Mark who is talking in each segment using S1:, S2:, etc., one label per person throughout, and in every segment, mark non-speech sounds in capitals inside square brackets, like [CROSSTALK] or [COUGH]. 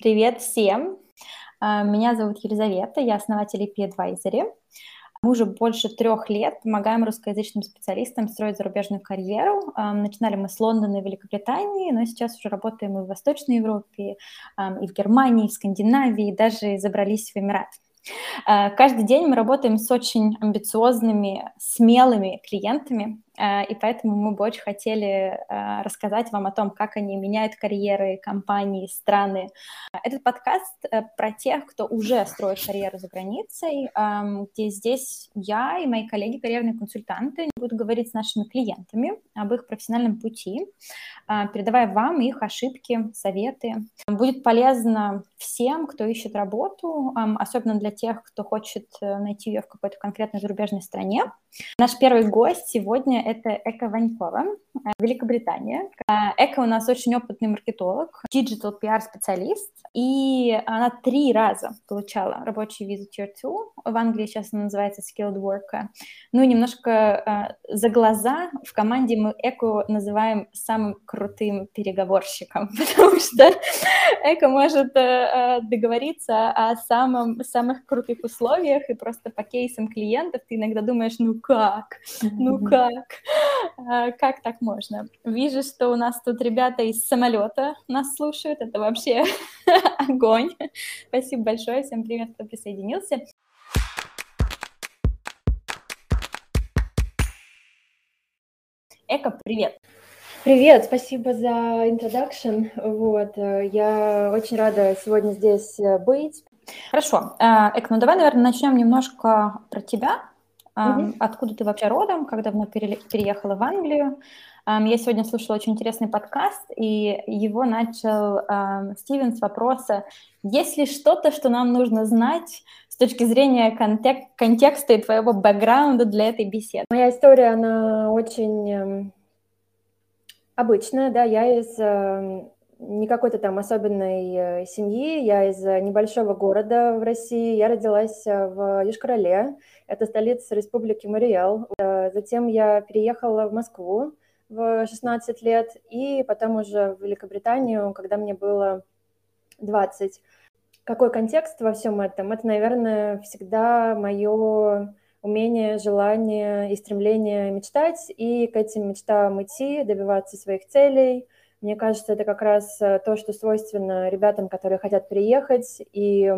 S1: Привет всем! А, меня зовут Елизавета, я основатель EP Advisory. Мы уже больше трех лет помогаем русскоязычным специалистам строить зарубежную карьеру. А, начинали мы с Лондона и Великобритании, но сейчас уже работаем и в Восточной Европе, и в Германии, и в Скандинавии, и даже забрались в Эмират. А, каждый день мы работаем с очень амбициозными, смелыми клиентами, и поэтому мы бы очень хотели э, рассказать вам о том, как они меняют карьеры, компании, страны. Этот подкаст э, про тех, кто уже строит карьеру за границей, эм, где здесь я и мои коллеги, карьерные консультанты, будут говорить с нашими клиентами об их профессиональном пути, передавая вам их ошибки, советы. Будет полезно всем, кто ищет работу, эм, особенно для тех, кто хочет найти ее в какой-то конкретной зарубежной стране. Наш первый гость сегодня это Эка Ванькова, э, Великобритания. Э, Эка у нас очень опытный маркетолог, digital PR-специалист, и она три раза получала рабочую визу Tier 2. В Англии сейчас она называется Skilled Worker. Ну и немножко э, за глаза в команде мы Эку называем самым крутым переговорщиком, [LAUGHS] потому что Эка может договориться о самом, самых крутых условиях, и просто по кейсам клиентов ты иногда думаешь, ну как, ну как, как так можно? Вижу, что у нас тут ребята из самолета нас слушают. Это вообще [LAUGHS] огонь. Спасибо большое. Всем привет, кто присоединился. Эко, привет.
S2: Привет, спасибо за introduction. Вот, э, я очень рада сегодня здесь э, быть.
S1: Хорошо. Э, Эк, ну давай, наверное, начнем немножко про тебя. Mm-hmm. Откуда ты вообще родом, как давно переехала в Англию? Я сегодня слушала очень интересный подкаст, и его начал Стивен с вопроса, есть ли что-то, что нам нужно знать с точки зрения контек- контекста и твоего бэкграунда для этой беседы?
S2: Моя история, она очень эм, обычная, да, я из эм, не какой-то там особенной э, семьи, я из небольшого города в России, я родилась э, в Южкороле, это столица республики Мариэл. Э, затем я переехала в Москву в 16 лет и потом уже в Великобританию, когда мне было 20. Какой контекст во всем этом? Это, наверное, всегда мое умение, желание и стремление мечтать и к этим мечтам идти, добиваться своих целей. Мне кажется, это как раз э, то, что свойственно ребятам, которые хотят приехать и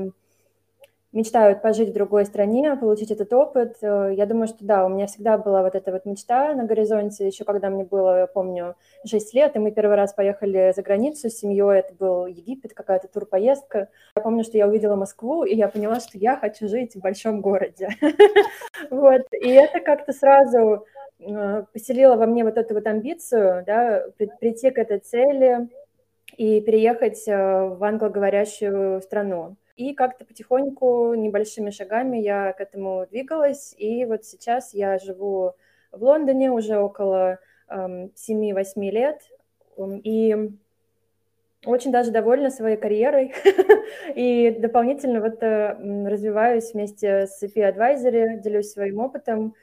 S2: мечтают пожить в другой стране, получить этот опыт. Э, я думаю, что да, у меня всегда была вот эта вот мечта на горизонте, еще когда мне было, я помню, 6 лет, и мы первый раз поехали за границу с семьей, это был Египет, какая-то турпоездка. Я помню, что я увидела Москву, и я поняла, что я хочу жить в большом городе. [LAUGHS] Вот, и это как-то сразу э, поселило во мне вот эту вот амбицию, да, прийти к этой цели и переехать э, в англоговорящую страну. И как-то потихоньку, небольшими шагами я к этому двигалась. И вот сейчас я живу в Лондоне уже около эм, 7-8 лет. И очень даже довольна своей карьерой. [LAUGHS] и дополнительно вот э, развиваюсь вместе с EP Advisory, делюсь своим опытом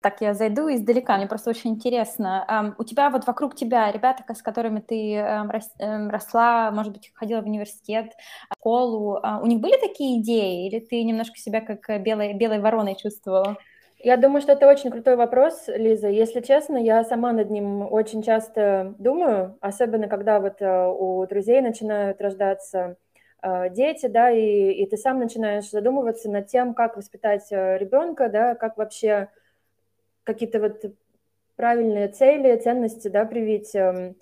S1: так, я зайду издалека, мне просто очень интересно. У тебя вот вокруг тебя ребята, с которыми ты рос, um, росла, может быть, ходила в университет, в школу, uh, у них были такие идеи, или ты немножко себя как белой, белой вороной чувствовала?
S2: Я думаю, что это очень крутой вопрос, Лиза. Если честно, я сама над ним очень часто думаю, особенно когда вот uh, у друзей начинают рождаться uh, дети, да, и, и ты сам начинаешь задумываться над тем, как воспитать ребенка, да, как вообще какие-то вот правильные цели, ценности, да, привить. Эм,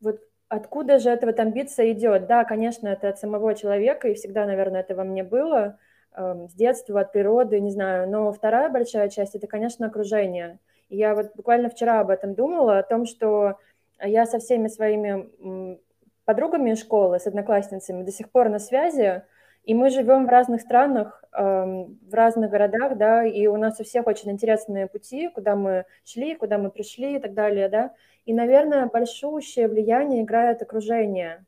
S2: вот откуда же эта вот амбиция идет? Да, конечно, это от самого человека, и всегда, наверное, это во мне было, эм, с детства, от природы, не знаю. Но вторая большая часть – это, конечно, окружение. И я вот буквально вчера об этом думала, о том, что я со всеми своими подругами из школы, с одноклассницами до сих пор на связи, и мы живем в разных странах, эм, в разных городах, да, и у нас у всех очень интересные пути, куда мы шли, куда мы пришли и так далее, да. И, наверное, большущее влияние играет окружение,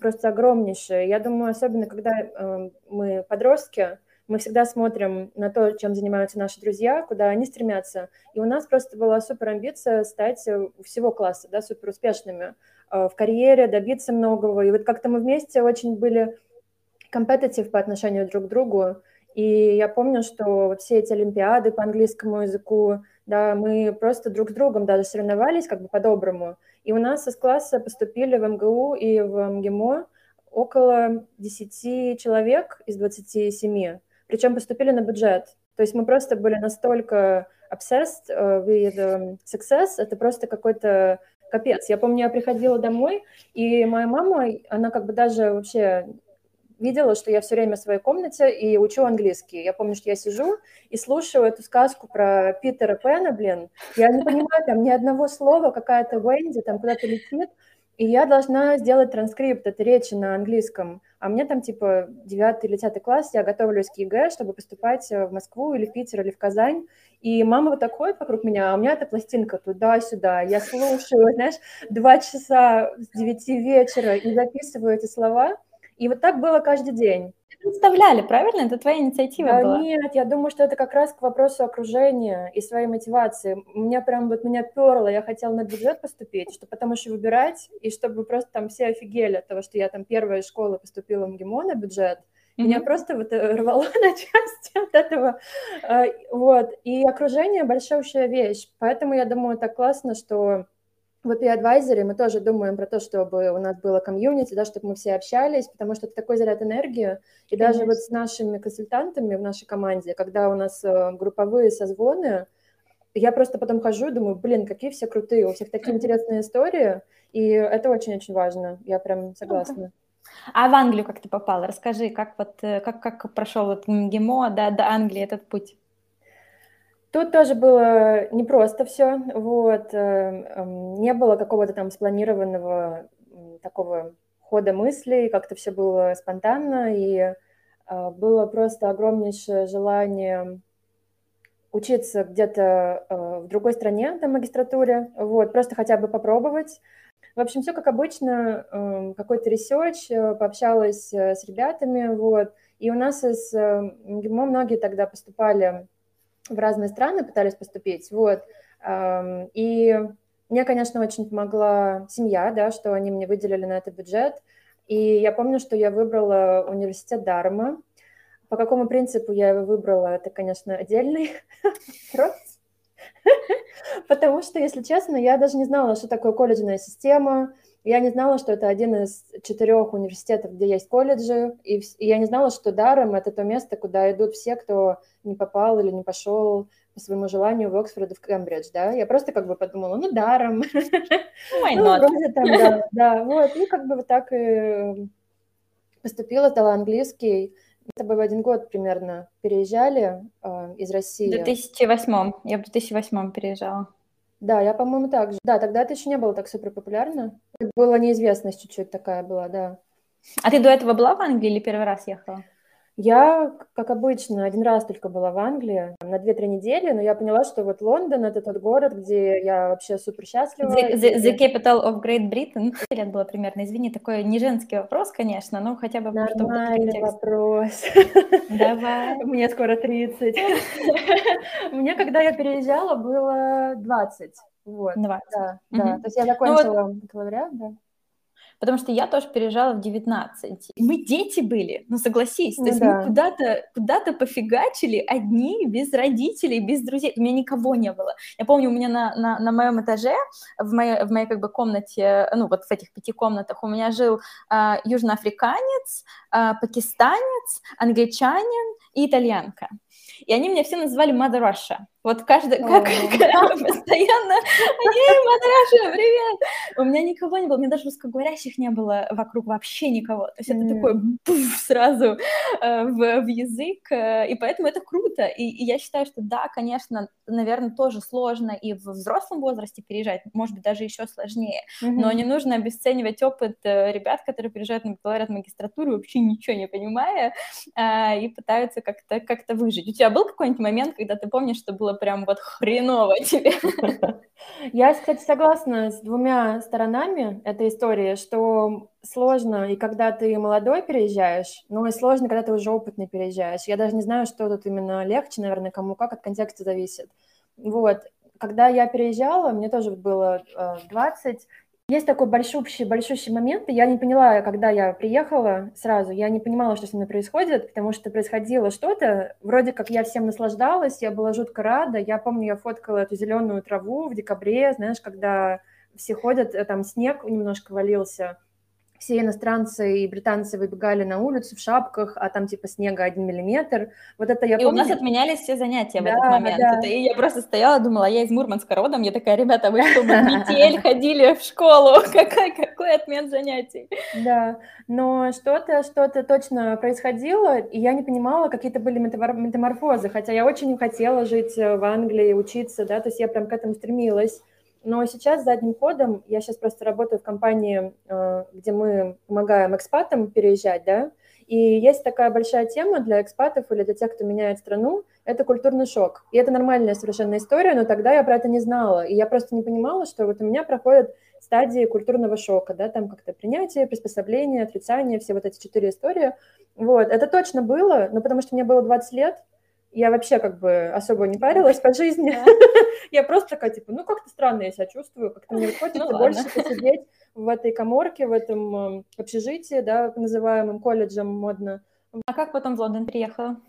S2: просто огромнейшее. Я думаю, особенно когда эм, мы подростки, мы всегда смотрим на то, чем занимаются наши друзья, куда они стремятся. И у нас просто была супер амбиция стать у всего класса, да, супер успешными. в карьере, добиться многого. И вот как-то мы вместе очень были компетитив по отношению друг к другу. И я помню, что все эти олимпиады по английскому языку, да, мы просто друг с другом даже соревновались как бы по-доброму. И у нас из класса поступили в МГУ и в МГИМО около 10 человек из 27, причем поступили на бюджет. То есть мы просто были настолько obsessed uh, with um, success, это просто какой-то капец. Я помню, я приходила домой, и моя мама, она как бы даже вообще видела, что я все время в своей комнате и учу английский. Я помню, что я сижу и слушаю эту сказку про Питера Пэна, блин. Я не понимаю там ни одного слова, какая-то Венди там куда-то летит, и я должна сделать транскрипт этой речи на английском. А мне там типа 9 или 10 класс, я готовлюсь к ЕГЭ, чтобы поступать в Москву или в Питер или в Казань. И мама вот так ходит вокруг меня, а у меня эта пластинка туда-сюда. Я слушаю, знаешь, два часа с 9 вечера и записываю эти слова – и вот так было каждый день.
S1: Представляли, правильно? Это твоя инициатива
S2: да,
S1: была?
S2: Нет, я думаю, что это как раз к вопросу окружения и своей мотивации. У меня прям вот меня перло, я хотела на бюджет поступить, чтобы потом еще выбирать, и чтобы просто там все офигели от того, что я там первая из школы поступила в МГИМО на бюджет. Mm-hmm. Меня просто вот э, рвало [LAUGHS] на части от этого. А, вот. И окружение – большущая вещь. Поэтому я думаю, так классно, что в AP Advisory мы тоже думаем про то, чтобы у нас было комьюнити, да, чтобы мы все общались, потому что это такой заряд энергии. И Конечно. даже вот с нашими консультантами в нашей команде, когда у нас э, групповые созвоны, я просто потом хожу и думаю, блин, какие все крутые, у всех такие интересные истории, и это очень-очень важно, я прям согласна.
S1: А в Англию как ты попала? Расскажи, как вот э, как, как прошел вот МГИМО да, до Англии этот путь?
S2: Тут тоже было непросто все, вот, э, эм, не было какого-то там спланированного такого хода мыслей, как-то все было спонтанно, и э, было просто огромнейшее желание учиться где-то э, в другой стране на магистратуре, вот, просто хотя бы попробовать. В общем, все как обычно, эм, какой-то research, пообщалась с ребятами, вот, и у нас из МГИМО многие тогда поступали в разные страны пытались поступить, вот. И мне, конечно, очень помогла семья, да, что они мне выделили на это бюджет. И я помню, что я выбрала университет Дарма. По какому принципу я его выбрала, это, конечно, отдельный [LAUGHS] вопрос. [LAUGHS] Потому что, если честно, я даже не знала, что такое колледжная система, я не знала, что это один из четырех университетов, где есть колледжи, и, и я не знала, что даром это то место, куда идут все, кто не попал или не пошел по своему желанию в Оксфорд и в Кембридж, да, я просто как бы подумала, ну, даром.
S1: Ну, вроде
S2: там, да, да, вот, и как бы вот так и поступила, сдала английский, мы с тобой в один год примерно переезжали э, из России.
S1: В 2008, я в 2008 переезжала.
S2: Да, я, по-моему, так же. Да, тогда это еще не было так супер популярно. Была неизвестность чуть-чуть такая была, да.
S1: А ты до этого была в Англии или первый раз ехала?
S2: Я, как обычно, один раз только была в Англии на 2-3 недели, но я поняла, что вот Лондон — это тот город, где я вообще супер счастлива.
S1: The, the, the capital of Great Britain. Лет было примерно. Извини, такой не женский вопрос, конечно, но хотя бы...
S2: Нормальный вопрос.
S1: Давай. [LAUGHS]
S2: Мне скоро 30. [LAUGHS] Мне, когда я переезжала, было 20. Вот.
S1: 20.
S2: Да, да. То есть я закончила бакалавриат, да
S1: потому что я тоже переезжала в 19. Мы дети были, ну согласись, ну, то есть да. мы куда-то куда пофигачили одни, без родителей, без друзей, у меня никого не было. Я помню, у меня на, на, на моем этаже, в моей, в моей как бы комнате, ну вот в этих пяти комнатах у меня жил э, южноафриканец, э, пакистанец, англичанин и итальянка. И они меня все называли Mother Russia. Вот каждый, как, [LAUGHS] как постоянно, ей, Mother привет! У меня никого не было, у меня даже русскоговорящих не было вокруг вообще никого. То есть это такой пуф, сразу э, в, в язык, э, и поэтому это круто. И, и я считаю, что да, конечно, наверное, тоже сложно и в взрослом возрасте переезжать, может быть, даже еще сложнее, но не нужно обесценивать опыт э, ребят, которые приезжают на бакалавриат магистратуру, вообще ничего не понимая, и пытаются как-то как выжить. У тебя был какой-нибудь момент, когда ты помнишь, что было прям вот хреново тебе? [LAUGHS]
S2: Я, кстати, согласна с двумя сторонами этой истории, что сложно и когда ты молодой переезжаешь, но и сложно, когда ты уже опытный переезжаешь. Я даже не знаю, что тут именно легче, наверное, кому как, от контекста зависит. Вот. Когда я переезжала, мне тоже было 20, Есть такой большущий, большущий момент, и я не поняла, когда я приехала сразу, я не понимала, что со мной происходит, потому что происходило что-то, вроде как я всем наслаждалась, я была жутко рада, я помню, я фоткала эту зеленую траву в декабре, знаешь, когда все ходят, э, там снег немножко валился, все иностранцы и британцы выбегали на улицу в шапках, а там типа снега один миллиметр. Вот это я
S1: и
S2: помню.
S1: у нас отменялись все занятия да, в этот момент. Да. Это, и я просто стояла, думала, я из Мурманска родом, я такая, ребята, вы что, [LAUGHS] метель ходили в школу? [LAUGHS] Какой, какой отмен занятий?
S2: Да, но что-то, что-то точно происходило, и я не понимала, какие-то были метаморфозы, хотя я очень хотела жить в Англии, учиться, да, то есть я прям к этому стремилась. Но сейчас задним ходом, я сейчас просто работаю в компании, э, где мы помогаем экспатам переезжать, да, и есть такая большая тема для экспатов или для тех, кто меняет страну, это культурный шок. И это нормальная совершенно история, но тогда я про это не знала. И я просто не понимала, что вот у меня проходят стадии культурного шока, да, там как-то принятие, приспособление, отрицание, все вот эти четыре истории. Вот, это точно было, но потому что мне было 20 лет, я вообще как бы особо не парилась по жизни. [LAUGHS] Я просто такая, типа, ну как-то странно я себя чувствую, как-то мне [LAUGHS] хочется ну больше посидеть в этой коморке, в этом эм, общежитии, да, называемым колледжем модно.
S1: А как потом в Лондон приехала?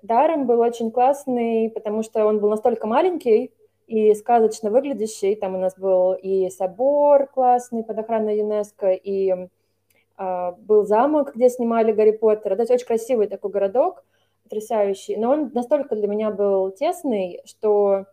S2: Даром был очень классный, потому что он был настолько маленький и сказочно выглядящий. Там у нас был и собор классный под охраной ЮНЕСКО, и э, был замок, где снимали Гарри Поттера. Это очень красивый такой городок потрясающий, но он настолько для меня был тесный, что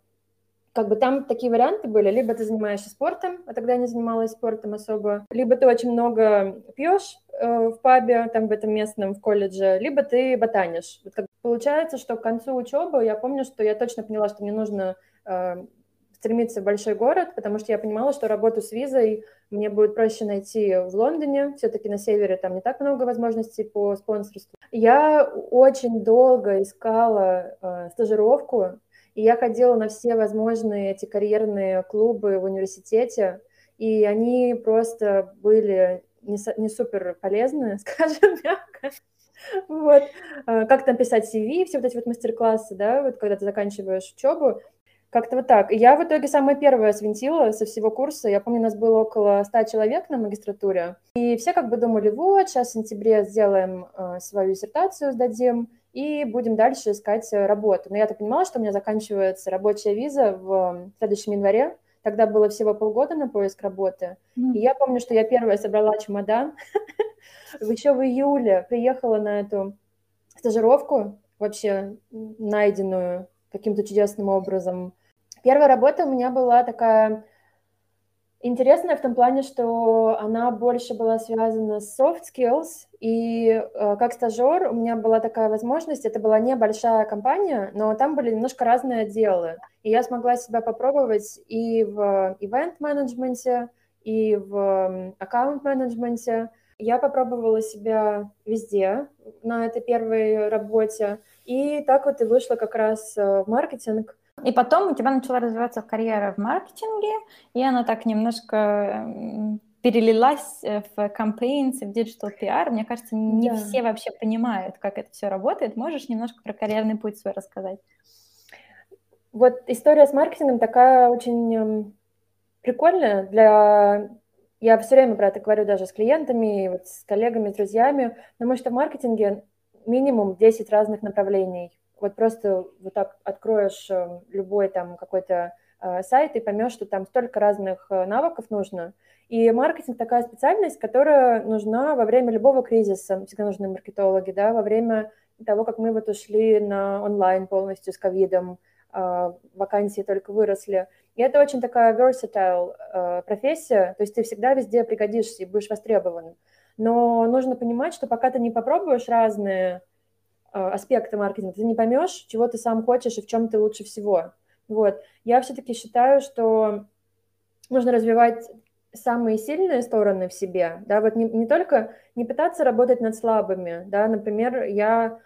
S2: как бы там такие варианты были, либо ты занимаешься спортом, а тогда я не занималась спортом особо, либо ты очень много пьешь э, в пабе, там в этом местном, в колледже, либо ты ботанишь. Вот как получается, что к концу учебы я помню, что я точно поняла, что мне нужно э, стремиться в большой город, потому что я понимала, что работу с визой мне будет проще найти в Лондоне. Все-таки на севере там не так много возможностей по спонсорству. Я очень долго искала э, стажировку, и я ходила на все возможные эти карьерные клубы в университете, и они просто были не, не супер полезны, [LAUGHS] скажем мягко. Вот. Э, как там писать CV, все вот эти вот мастер-классы, да, вот когда ты заканчиваешь учебу, как-то вот так. Я в итоге самая первая свинтила со всего курса. Я помню, у нас было около 100 человек на магистратуре. И все как бы думали, вот, сейчас в сентябре сделаем э, свою диссертацию, сдадим, и будем дальше искать работу. Но я-то понимала, что у меня заканчивается рабочая виза в следующем январе. Тогда было всего полгода на поиск работы. Mm. И я помню, что я первая собрала чемодан. [LAUGHS] Еще в июле приехала на эту стажировку, вообще найденную каким-то чудесным образом. Первая работа у меня была такая интересная в том плане, что она больше была связана с soft skills, и э, как стажер у меня была такая возможность, это была небольшая компания, но там были немножко разные отделы, и я смогла себя попробовать и в ивент-менеджменте, и в аккаунт-менеджменте. Я попробовала себя везде на этой первой работе, и так вот и вышла как раз э, в маркетинг.
S1: И потом у тебя начала развиваться карьера в маркетинге, и она так немножко перелилась э, в campaigns, в digital PR. Мне кажется, не да. все вообще понимают, как это все работает. Можешь немножко про карьерный путь свой рассказать?
S2: Вот история с маркетингом такая очень эм, прикольная для... Я все время про это говорю даже с клиентами, вот с коллегами, с друзьями, потому что в маркетинге минимум 10 разных направлений. Вот просто вот так откроешь эм, любой там какой-то э, сайт и поймешь, что там столько разных э, навыков нужно. И маркетинг такая специальность, которая нужна во время любого кризиса. Всегда нужны маркетологи, да, во время того, как мы вот ушли на онлайн полностью с ковидом, э, вакансии только выросли. И это очень такая versatile профессия, то есть ты всегда везде пригодишься и будешь востребован. Но нужно понимать, что пока ты не попробуешь разные э, аспекты маркетинга, ты не поймешь, чего ты сам хочешь и в чем ты лучше всего. Вот. Я все-таки считаю, что нужно развивать самые сильные стороны в себе, да, вот не, не только не пытаться работать над слабыми, да, например, я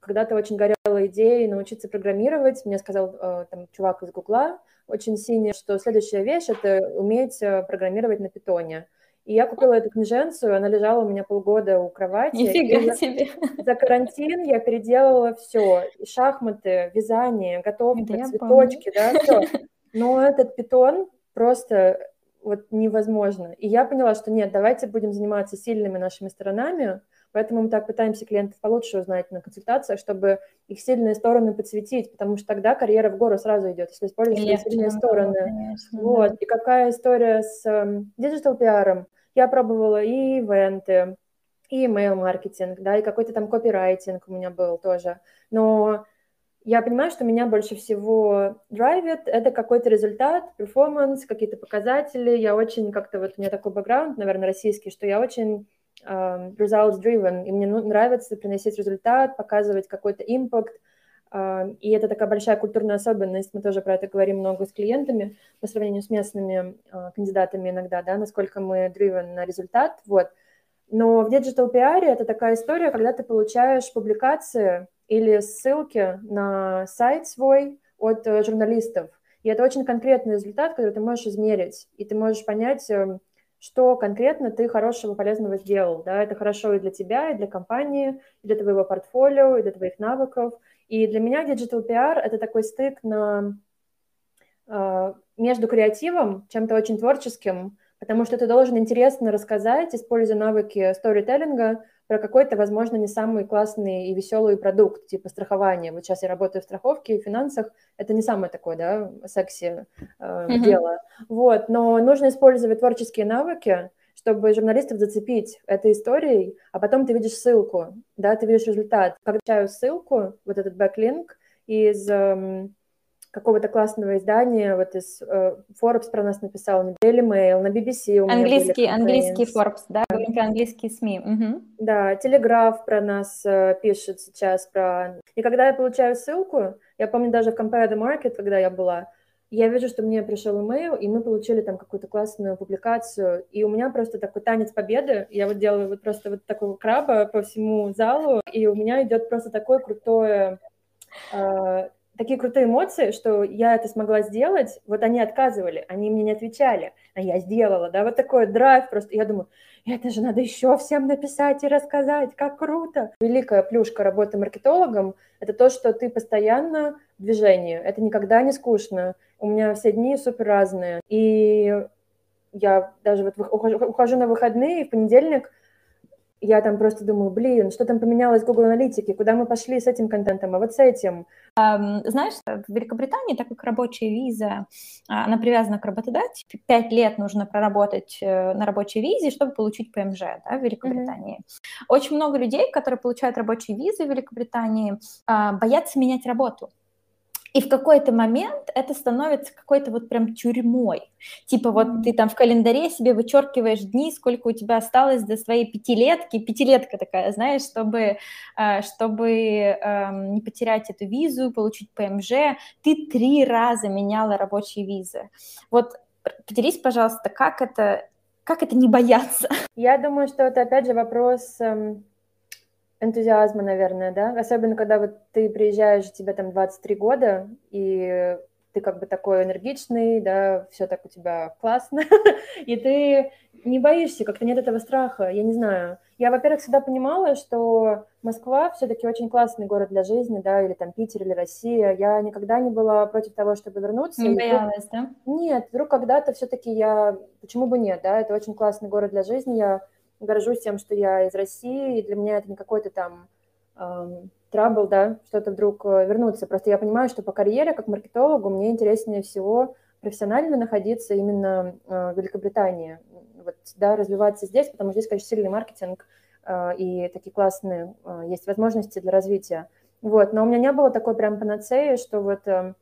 S2: когда-то очень горела идеей научиться программировать, мне сказал э, там чувак из Гугла, очень синий, что следующая вещь — это уметь э, программировать на питоне. И я купила эту книженцию, она лежала у меня полгода у кровати.
S1: Нифига себе.
S2: За карантин я переделала все. шахматы, вязание, готовка, да цветочки, да, все. [LAUGHS] Но этот питон просто вот невозможно. И я поняла, что нет, давайте будем заниматься сильными нашими сторонами, поэтому мы так пытаемся клиентов получше узнать на консультациях, чтобы их сильные стороны подсветить, потому что тогда карьера в гору сразу идет, если использовать свои сильные стороны. Конечно, вот. Да. И какая история с digital um, пиаром? Я пробовала и ивенты, и email-маркетинг, да, и какой-то там копирайтинг у меня был тоже. Но я понимаю, что меня больше всего драйвит, это какой-то результат, performance, какие-то показатели. Я очень как-то, вот у меня такой бэкграунд, наверное, российский, что я очень uh, results driven, и мне ну, нравится приносить результат, показывать какой-то импакт, uh, и это такая большая культурная особенность, мы тоже про это говорим много с клиентами по сравнению с местными uh, кандидатами иногда, да, насколько мы driven на результат, вот. Но в digital PR это такая история, когда ты получаешь публикации, или ссылки на сайт свой от э, журналистов. И это очень конкретный результат, который ты можешь измерить, и ты можешь понять, эм, что конкретно ты хорошего, полезного сделал. Да? Это хорошо и для тебя, и для компании, и для твоего портфолио, и для твоих навыков. И для меня Digital PR – это такой стык на, э, между креативом, чем-то очень творческим, потому что ты должен интересно рассказать, используя навыки сторителлинга, про какой-то, возможно, не самый классный и веселый продукт, типа страхования. Вот сейчас я работаю в страховке и финансах, это не самое такое, да, секси э, mm-hmm. дело. Вот, но нужно использовать творческие навыки, чтобы журналистов зацепить этой историей, а потом ты видишь ссылку, да, ты видишь результат. Я ссылку, вот этот backlink из эм, какого-то классного издания, вот из uh, Forbes про нас написал, на Daily Mail, на BBC у
S1: английский, меня Английский Forbes, да, говорим про английские СМИ. Угу.
S2: Да, Телеграф про нас uh, пишет сейчас про... И когда я получаю ссылку, я помню даже в Compare the Market, когда я была, я вижу, что мне пришел имейл, и мы получили там какую-то классную публикацию, и у меня просто такой танец победы, я вот делаю вот просто вот такого краба по всему залу, и у меня идет просто такое крутое uh, такие крутые эмоции, что я это смогла сделать, вот они отказывали, они мне не отвечали, а я сделала, да, вот такой драйв просто, я думаю, это же надо еще всем написать и рассказать, как круто. Великая плюшка работы маркетологом – это то, что ты постоянно в движении, это никогда не скучно, у меня все дни супер разные, и я даже вот ухожу, ухожу на выходные, и в понедельник – я там просто думаю, блин, что там поменялось в Google Аналитике, куда мы пошли с этим контентом, а вот с этим.
S1: Знаешь, в Великобритании, так как рабочая виза, а, она привязана к работодателю, пять лет нужно проработать э, на рабочей визе, чтобы получить ПМЖ да, в Великобритании. Mm-hmm. Очень много людей, которые получают рабочие визы в Великобритании, а, боятся менять работу. И в какой-то момент это становится какой-то вот прям тюрьмой. Типа вот ты там в календаре себе вычеркиваешь дни, сколько у тебя осталось до своей пятилетки, пятилетка такая, знаешь, чтобы, э, чтобы эм, не потерять эту визу, получить ПМЖ. Ты три раза меняла рабочие визы. Вот поделись, пожалуйста, как это, как это не бояться?
S2: Я думаю, что это опять же вопрос эм, энтузиазма, наверное, да? Особенно, когда вот ты приезжаешь, тебе там 23 года, и ты как бы такой энергичный, да, все так у тебя классно, [LAUGHS] и ты не боишься, как-то нет этого страха, я не знаю. Я, во-первых, всегда понимала, что Москва все-таки очень классный город для жизни, да, или там Питер, или Россия. Я никогда не была против того, чтобы вернуться.
S1: Не боялась, да?
S2: Нет, вдруг когда-то все-таки я... Почему бы нет, да? Это очень классный город для жизни. Я горжусь тем, что я из России, и для меня это не какой-то там эм, трабл, да, что-то вдруг э, вернуться. Просто я понимаю, что по карьере, как маркетологу, мне интереснее всего профессионально находиться именно э, в Великобритании, вот, да, развиваться здесь, потому что здесь, конечно, сильный маркетинг э, и такие классные есть возможности для развития. Вот, но у меня не было такой прям панацеи, что вот э,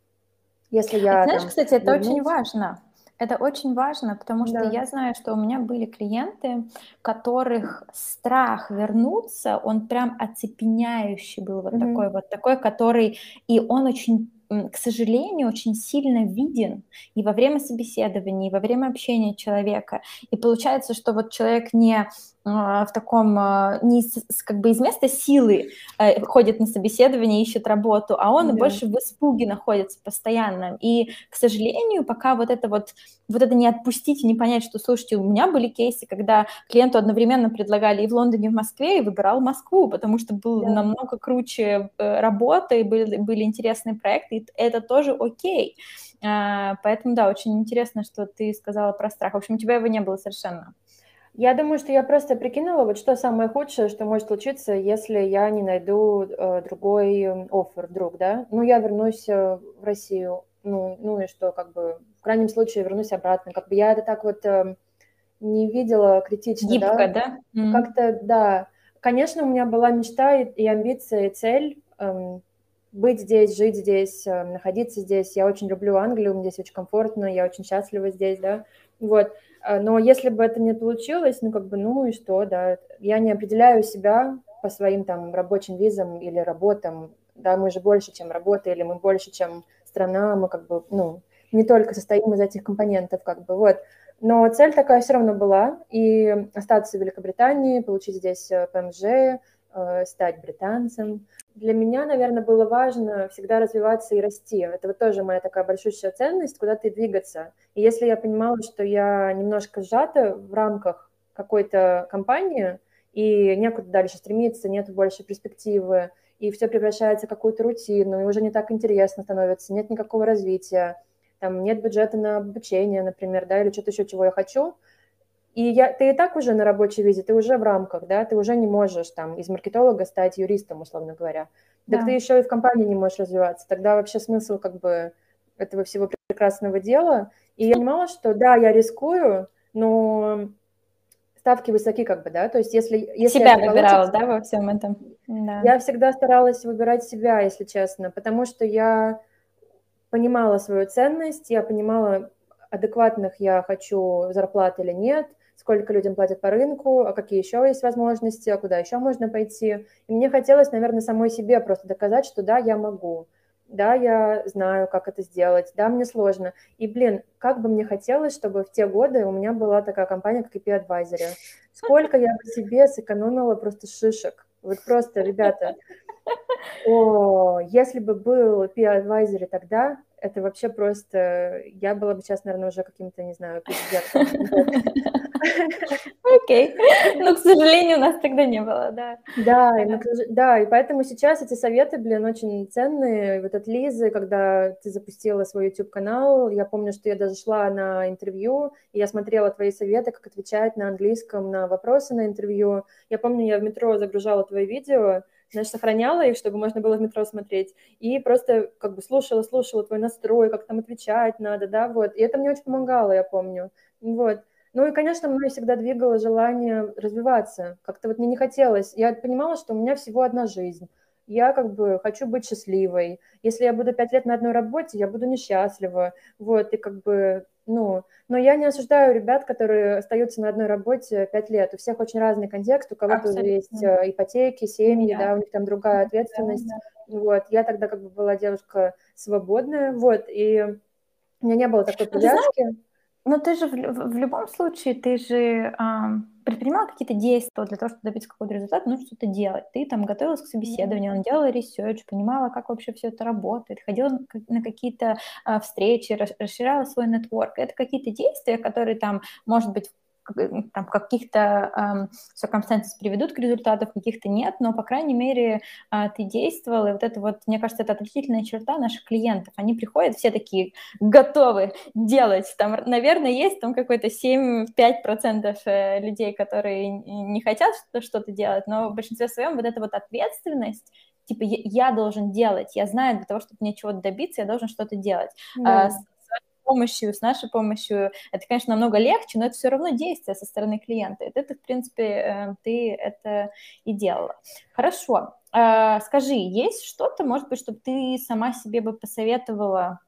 S2: если я...
S1: Знаешь, там, кстати, это вернусь... очень важно. Это очень важно, потому что да. я знаю, что у меня были клиенты, которых страх вернуться, он прям оцепеняющий был вот mm-hmm. такой вот такой, который и он очень к сожалению, очень сильно виден и во время собеседования, и во время общения человека. И получается, что вот человек не а, в таком, а, не как бы из места силы э, ходит на собеседование, ищет работу, а он да. больше в испуге находится постоянно. И, к сожалению, пока вот это вот, вот это не отпустить и не понять, что, слушайте, у меня были кейсы, когда клиенту одновременно предлагали и в Лондоне, и в Москве, и выбирал Москву, потому что был да. намного круче э, работа, и были, были интересные проекты, и это тоже окей. А, поэтому, да, очень интересно, что ты сказала про страх. В общем, у тебя его не было совершенно.
S2: Я думаю, что я просто прикинула, вот что самое худшее, что может случиться, если я не найду э, другой офер вдруг, да? Ну, я вернусь э, в Россию, ну, ну и что, как бы, в крайнем случае вернусь обратно. Как бы я это так вот э, не видела критично,
S1: Гибко,
S2: да?
S1: да?
S2: Mm-hmm. Как-то, да. Конечно, у меня была мечта и, и амбиция, и цель эм, быть здесь, жить здесь, э, находиться здесь. Я очень люблю Англию, мне здесь очень комфортно, я очень счастлива здесь, да. Вот. А, но если бы это не получилось, ну, как бы, ну и что, да. Я не определяю себя по своим там рабочим визам или работам. Да, мы же больше, чем работа, или мы больше, чем страна, мы как бы, ну, не только состоим из этих компонентов, как бы, вот. Но цель такая все равно была, и остаться в Великобритании, получить здесь э, ПМЖ, э, стать британцем. Для меня, наверное, было важно всегда развиваться и расти. Это вот тоже моя такая большущая ценность, куда-то двигаться. И если я понимала, что я немножко сжата в рамках какой-то компании, и некуда дальше стремиться, нет больше перспективы, и все превращается в какую-то рутину, и уже не так интересно становится, нет никакого развития, там нет бюджета на обучение, например, да, или что-то еще, чего я хочу, и я, ты и так уже на рабочей визе, ты уже в рамках, да, ты уже не можешь там из маркетолога стать юристом, условно говоря. Так да. ты еще и в компании не можешь развиваться. Тогда вообще смысл как бы этого всего прекрасного дела. И я понимала, что да, я рискую, но ставки высоки как бы, да, то есть если... если
S1: себя выбирала, да, во всем этом?
S2: Да. Я всегда старалась выбирать себя, если честно, потому что я понимала свою ценность, я понимала, адекватных я хочу зарплат или нет – сколько людям платят по рынку, а какие еще есть возможности, а куда еще можно пойти. И мне хотелось, наверное, самой себе просто доказать, что да, я могу, да, я знаю, как это сделать, да, мне сложно. И, блин, как бы мне хотелось, чтобы в те годы у меня была такая компания, как IP Advisory. Сколько я бы себе сэкономила просто шишек. Вот просто, ребята, [LAUGHS] о, если бы был IP Advisory тогда, это вообще просто... Я была бы сейчас, наверное, уже каким-то, не знаю, президентом.
S1: Окей. Но, к сожалению, у нас тогда не было, да.
S2: Да, да, и поэтому сейчас эти советы, блин, очень ценные. Вот от Лизы, когда ты запустила свой YouTube-канал, я помню, что я даже шла на интервью, и я смотрела твои советы, как отвечать на английском на вопросы на интервью. Я помню, я в метро загружала твои видео, знаешь, сохраняла их, чтобы можно было в метро смотреть, и просто как бы слушала, слушала твой настрой, как там отвечать надо, да, вот. И это мне очень помогало, я помню. Вот. Ну и, конечно, мной всегда двигало желание развиваться. Как-то вот мне не хотелось. Я понимала, что у меня всего одна жизнь. Я как бы хочу быть счастливой. Если я буду пять лет на одной работе, я буду несчастлива. Вот, и как бы, ну... Но я не осуждаю ребят, которые остаются на одной работе пять лет. У всех очень разный контекст. У кого-то Абсолютно. есть э, ипотеки, семьи, да. да, у них там другая ответственность. Да, да. Вот, я тогда как бы была девушка свободная, вот, и у меня не было такой привязки.
S1: Но ты же в, в, любом случае, ты же э, предпринимала какие-то действия для того, чтобы добиться какого-то результата, нужно что-то делать. Ты там готовилась к собеседованию, делала research, понимала, как вообще все это работает, ходила на какие-то э, встречи, расширяла свой network. Это какие-то действия, которые там, может быть, там, каких-то эм, circumstances приведут к результату, каких-то нет, но, по крайней мере, э, ты действовал, и вот это вот, мне кажется, это отличительная черта наших клиентов. Они приходят все такие готовы делать. Там, наверное, есть там какой-то 7-5% э, людей, которые не хотят что-то делать, но в большинстве своем вот эта вот ответственность, типа я, должен делать, я знаю, для того, чтобы мне чего-то добиться, я должен что-то делать. Yeah помощью, с нашей помощью, это, конечно, намного легче, но это все равно действие со стороны клиента. Это ты, в принципе, э, ты это и делала. Хорошо. А, скажи, есть что-то, может быть, чтобы ты сама себе бы посоветовала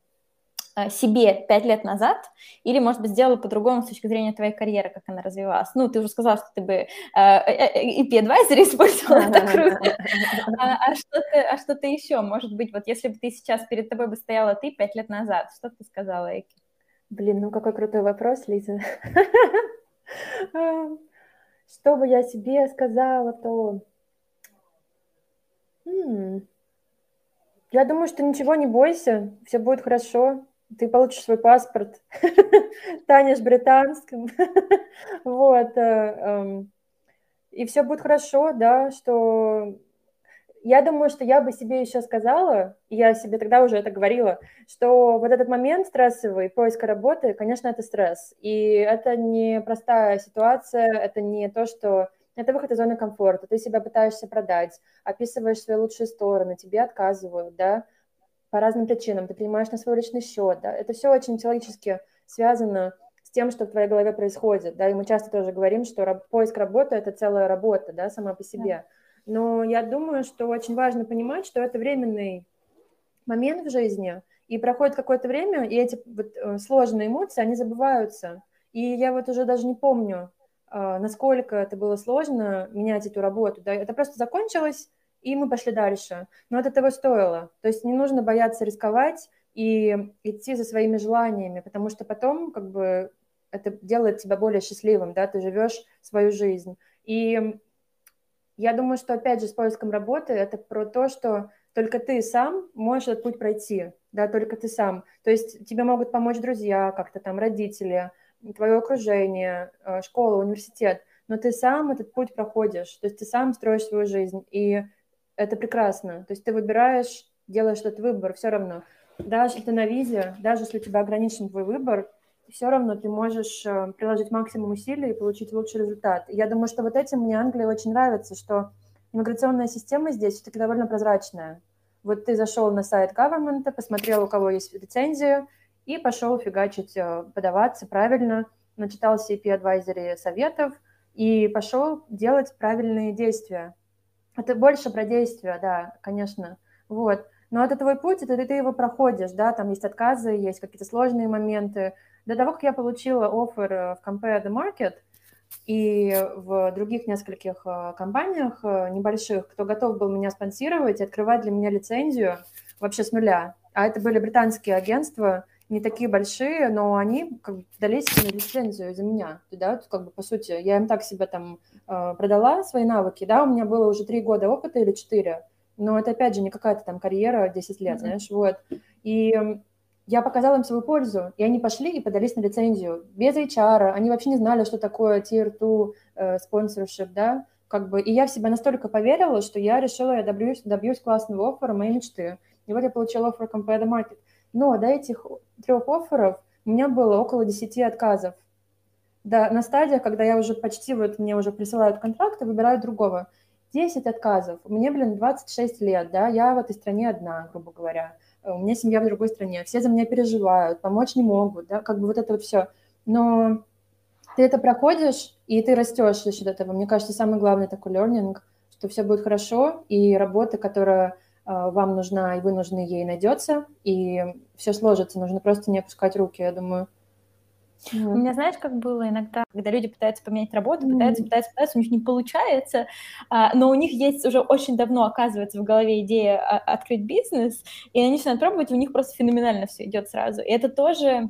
S1: себе пять лет назад, или, может быть, сделала по-другому с точки зрения твоей карьеры, как она развивалась? Ну, ты уже сказала, что ты бы э, э, EP Advisor [LAUGHS] использовала, это круто. А, а, что-то, а что-то еще, может быть, вот если бы ты сейчас перед тобой бы стояла ты пять лет назад, что ты сказала, Эки?
S2: Блин, ну какой крутой вопрос, Лиза. [LAUGHS] Что бы я себе сказала, то... Я думаю, что ничего не бойся, все будет хорошо ты получишь свой паспорт, [LAUGHS] станешь британским, [LAUGHS] вот, э, эм, и все будет хорошо, да, что я думаю, что я бы себе еще сказала, и я себе тогда уже это говорила, что вот этот момент стрессовый, поиска работы, конечно, это стресс. И это не простая ситуация, это не то, что... Это выход из зоны комфорта. Ты себя пытаешься продать, описываешь свои лучшие стороны, тебе отказывают, да, по разным причинам, ты принимаешь на свой личный счет, да. Это все очень человечески связано с тем, что в твоей голове происходит, да, и мы часто тоже говорим, что поиск работы – это целая работа, да, сама по себе. Но я думаю, что очень важно понимать, что это временный момент в жизни, и проходит какое-то время, и эти вот э, сложные эмоции, они забываются. И я вот уже даже не помню, э, насколько это было сложно менять эту работу. Да? Это просто закончилось, и мы пошли дальше. Но это того стоило. То есть не нужно бояться рисковать и идти за своими желаниями, потому что потом как бы это делает тебя более счастливым, да, ты живешь свою жизнь. И я думаю, что, опять же, с поиском работы это про то, что только ты сам можешь этот путь пройти, да, только ты сам. То есть тебе могут помочь друзья, как-то там родители, твое окружение, э, школа, университет, но ты сам этот путь проходишь, то есть ты сам строишь свою жизнь, и это прекрасно. То есть ты выбираешь, делаешь этот выбор все равно. Даже если ты на визе, даже если у тебя ограничен твой выбор, все равно ты можешь э, приложить максимум усилий и получить лучший результат. я думаю, что вот этим мне Англия очень нравится, что иммиграционная система здесь все-таки довольно прозрачная. Вот ты зашел на сайт government, посмотрел, у кого есть лицензия, и пошел фигачить, э, подаваться правильно, начитал CP Advisory советов и пошел делать правильные действия. Это больше про действия, да, конечно. Вот. Но это твой путь, это ты его проходишь, да, там есть отказы, есть какие-то сложные моменты, до того, как я получила офер э, в Compare the Market и в других нескольких э, компаниях э, небольших, кто готов был меня спонсировать и открывать для меня лицензию вообще с нуля. А это были британские агентства, не такие большие, но они как бы дались на лицензию за меня. Да, как бы по сути, я им так себя там продала свои навыки, да, у меня было уже три года опыта или четыре, но это опять же не какая-то там карьера 10 лет, mm-hmm. знаешь, вот. И я показала им свою пользу, и они пошли и подались на лицензию без HR, они вообще не знали, что такое Tier 2 э, sponsorship, да, как бы, и я в себя настолько поверила, что я решила, я добьюсь, добьюсь классного оффера моей мечты. И вот я получила оффер Compare the Market. Но до этих трех офферов у меня было около 10 отказов. Да, на стадиях, когда я уже почти, вот мне уже присылают контракты, выбираю другого. 10 отказов. Мне, блин, 26 лет, да, я в этой стране одна, грубо говоря. Э, у меня семья в другой стране, все за меня переживают, помочь не могут, да, как бы вот это вот все. Но ты это проходишь, и ты растешь за счет этого. Мне кажется, самый главный такой learning, что все будет хорошо, и работа, которая э, вам нужна, и вы нужны ей, найдется, и все сложится. Нужно просто не опускать руки, я думаю.
S1: Вот. У меня, знаешь, как было иногда, когда люди пытаются поменять работу, mm-hmm. пытаются, пытаются, пытаются, у них не получается, а, но у них есть уже очень давно, оказывается, в голове идея а, открыть бизнес, и они начинают пробовать, и у них просто феноменально все идет сразу. И это тоже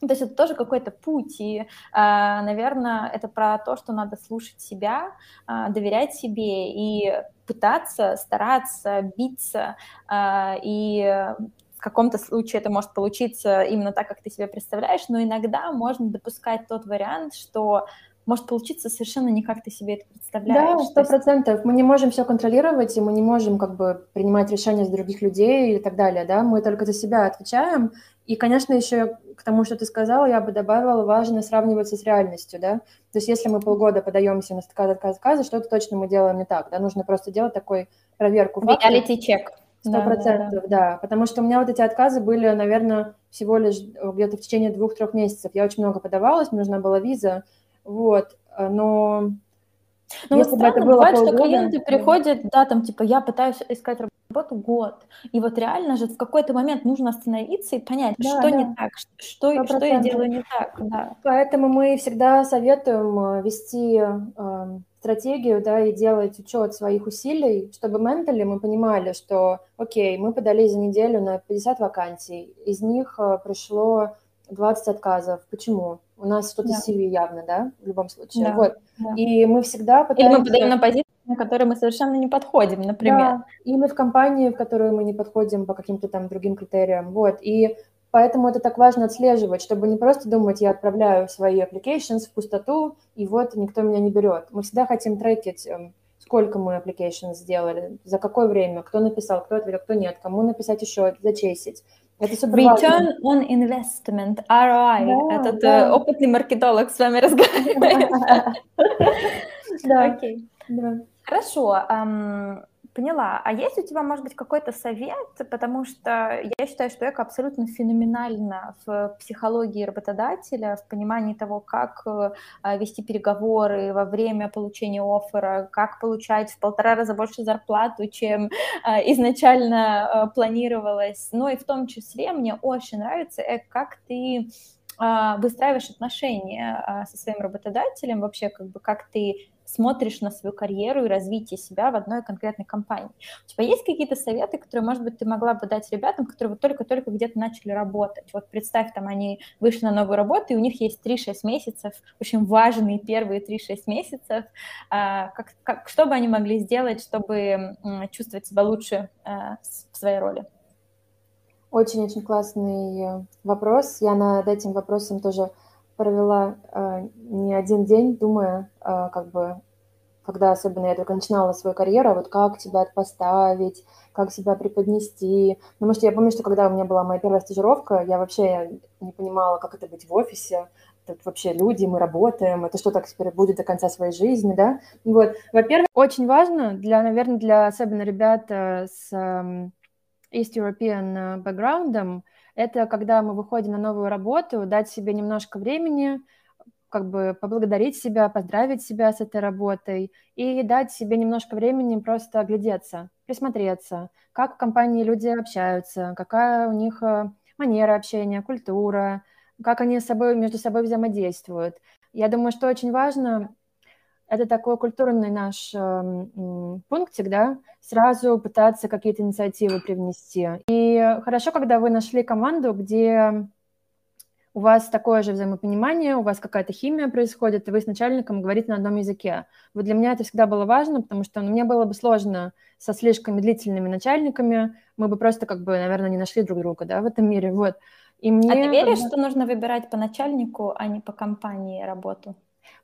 S1: то есть это тоже какой-то путь, и, а, наверное, это про то, что надо слушать себя, а, доверять себе и пытаться, стараться, биться и в каком-то случае это может получиться именно так, как ты себе представляешь, но иногда можно допускать тот вариант, что может получиться совершенно не как ты себе это представляешь.
S2: Да, сто процентов. Мы не можем все контролировать, и мы не можем как бы принимать решения за других людей и так далее, да, мы только за себя отвечаем. И, конечно, еще к тому, что ты сказала, я бы добавила, важно сравниваться с реальностью, да. То есть если мы полгода подаемся на отказ, отказ, отказ, что-то точно мы делаем не так, да, нужно просто делать такой проверку.
S1: Check.
S2: Сто процентов, да, да. да. Потому что у меня вот эти отказы были, наверное, всего лишь э, где-то в течение двух-трех месяцев. Я очень много подавалась, мне нужна была виза, вот, э, но...
S1: Ну вот странно, это было бывает, полгода, что клиенты приходят, да, там, типа, я пытаюсь искать работу год, и вот реально же в какой-то момент нужно остановиться и понять, да, что да. не так, что, что я делаю не так, да.
S2: Поэтому мы всегда советуем э, вести стратегию, да, и делать учет своих усилий, чтобы ментали мы понимали, что, окей, мы подали за неделю на 50 вакансий, из них э, пришло 20 отказов. Почему? У нас что-то да. CV явно, да, в любом случае. Да, вот. Да. И мы всегда
S1: пытаемся... Или мы подаем на позицию, на которые мы совершенно не подходим, например. Да,
S2: или в компании, в которую мы не подходим по каким-то там другим критериям. Вот. И Поэтому это так важно отслеживать, чтобы не просто думать, я отправляю свои applications в пустоту, и вот никто меня не берет. Мы всегда хотим трекить, эм, сколько мы applications сделали, за какое время, кто написал, кто ответил, кто нет, кому написать еще, зачесить.
S1: Это супер Return on investment, ROI. Да, Этот да. Э, опытный маркетолог с вами разговаривает. [LAUGHS] Да. [LAUGHS] Окей. Хорошо. Поняла. А есть у тебя, может быть, какой-то совет? Потому что я считаю, что эко абсолютно феноменально в психологии работодателя, в понимании того, как э, вести переговоры во время получения оффера, как получать в полтора раза больше зарплату, чем э, изначально э, планировалось. Но и в том числе мне очень нравится, как ты выстраиваешь отношения со своим работодателем, вообще как бы как ты смотришь на свою карьеру и развитие себя в одной конкретной компании. У тебя есть какие-то советы, которые, может быть, ты могла бы дать ребятам, которые вот только-только где-то начали работать? Вот представь, там они вышли на новую работу, и у них есть 3-6 месяцев, очень важные первые 3-6 месяцев. А, как, как, что бы они могли сделать, чтобы чувствовать себя лучше а, в своей роли?
S2: Очень-очень классный э, вопрос. Я над этим вопросом тоже провела э, не один день, думая, э, как бы, когда особенно я только начинала свою карьеру, вот как себя поставить, как себя преподнести. Потому что я помню, что когда у меня была моя первая стажировка, я вообще не понимала, как это быть в офисе, тут вообще люди, мы работаем, это что так теперь будет до конца своей жизни, да? Вот, во-первых, очень важно для, наверное, для особенно ребят с эм, East European бэкграундом, это когда мы выходим на новую работу, дать себе немножко времени, как бы поблагодарить себя, поздравить себя с этой работой и дать себе немножко времени просто оглядеться, присмотреться, как в компании люди общаются, какая у них э, манера общения, культура, как они с собой, между собой взаимодействуют. Я думаю, что очень важно это такой культурный наш э, пунктик, да, сразу пытаться какие-то инициативы привнести. И хорошо, когда вы нашли команду, где у вас такое же взаимопонимание, у вас какая-то химия происходит, и вы с начальником говорите на одном языке. Вот для меня это всегда было важно, потому что ну, мне было бы сложно со слишком медлительными начальниками, мы бы просто, как бы, наверное, не нашли друг друга, да, в этом мире, вот.
S1: И мне, а ты веришь, когда... что нужно выбирать по начальнику, а не по компании работу?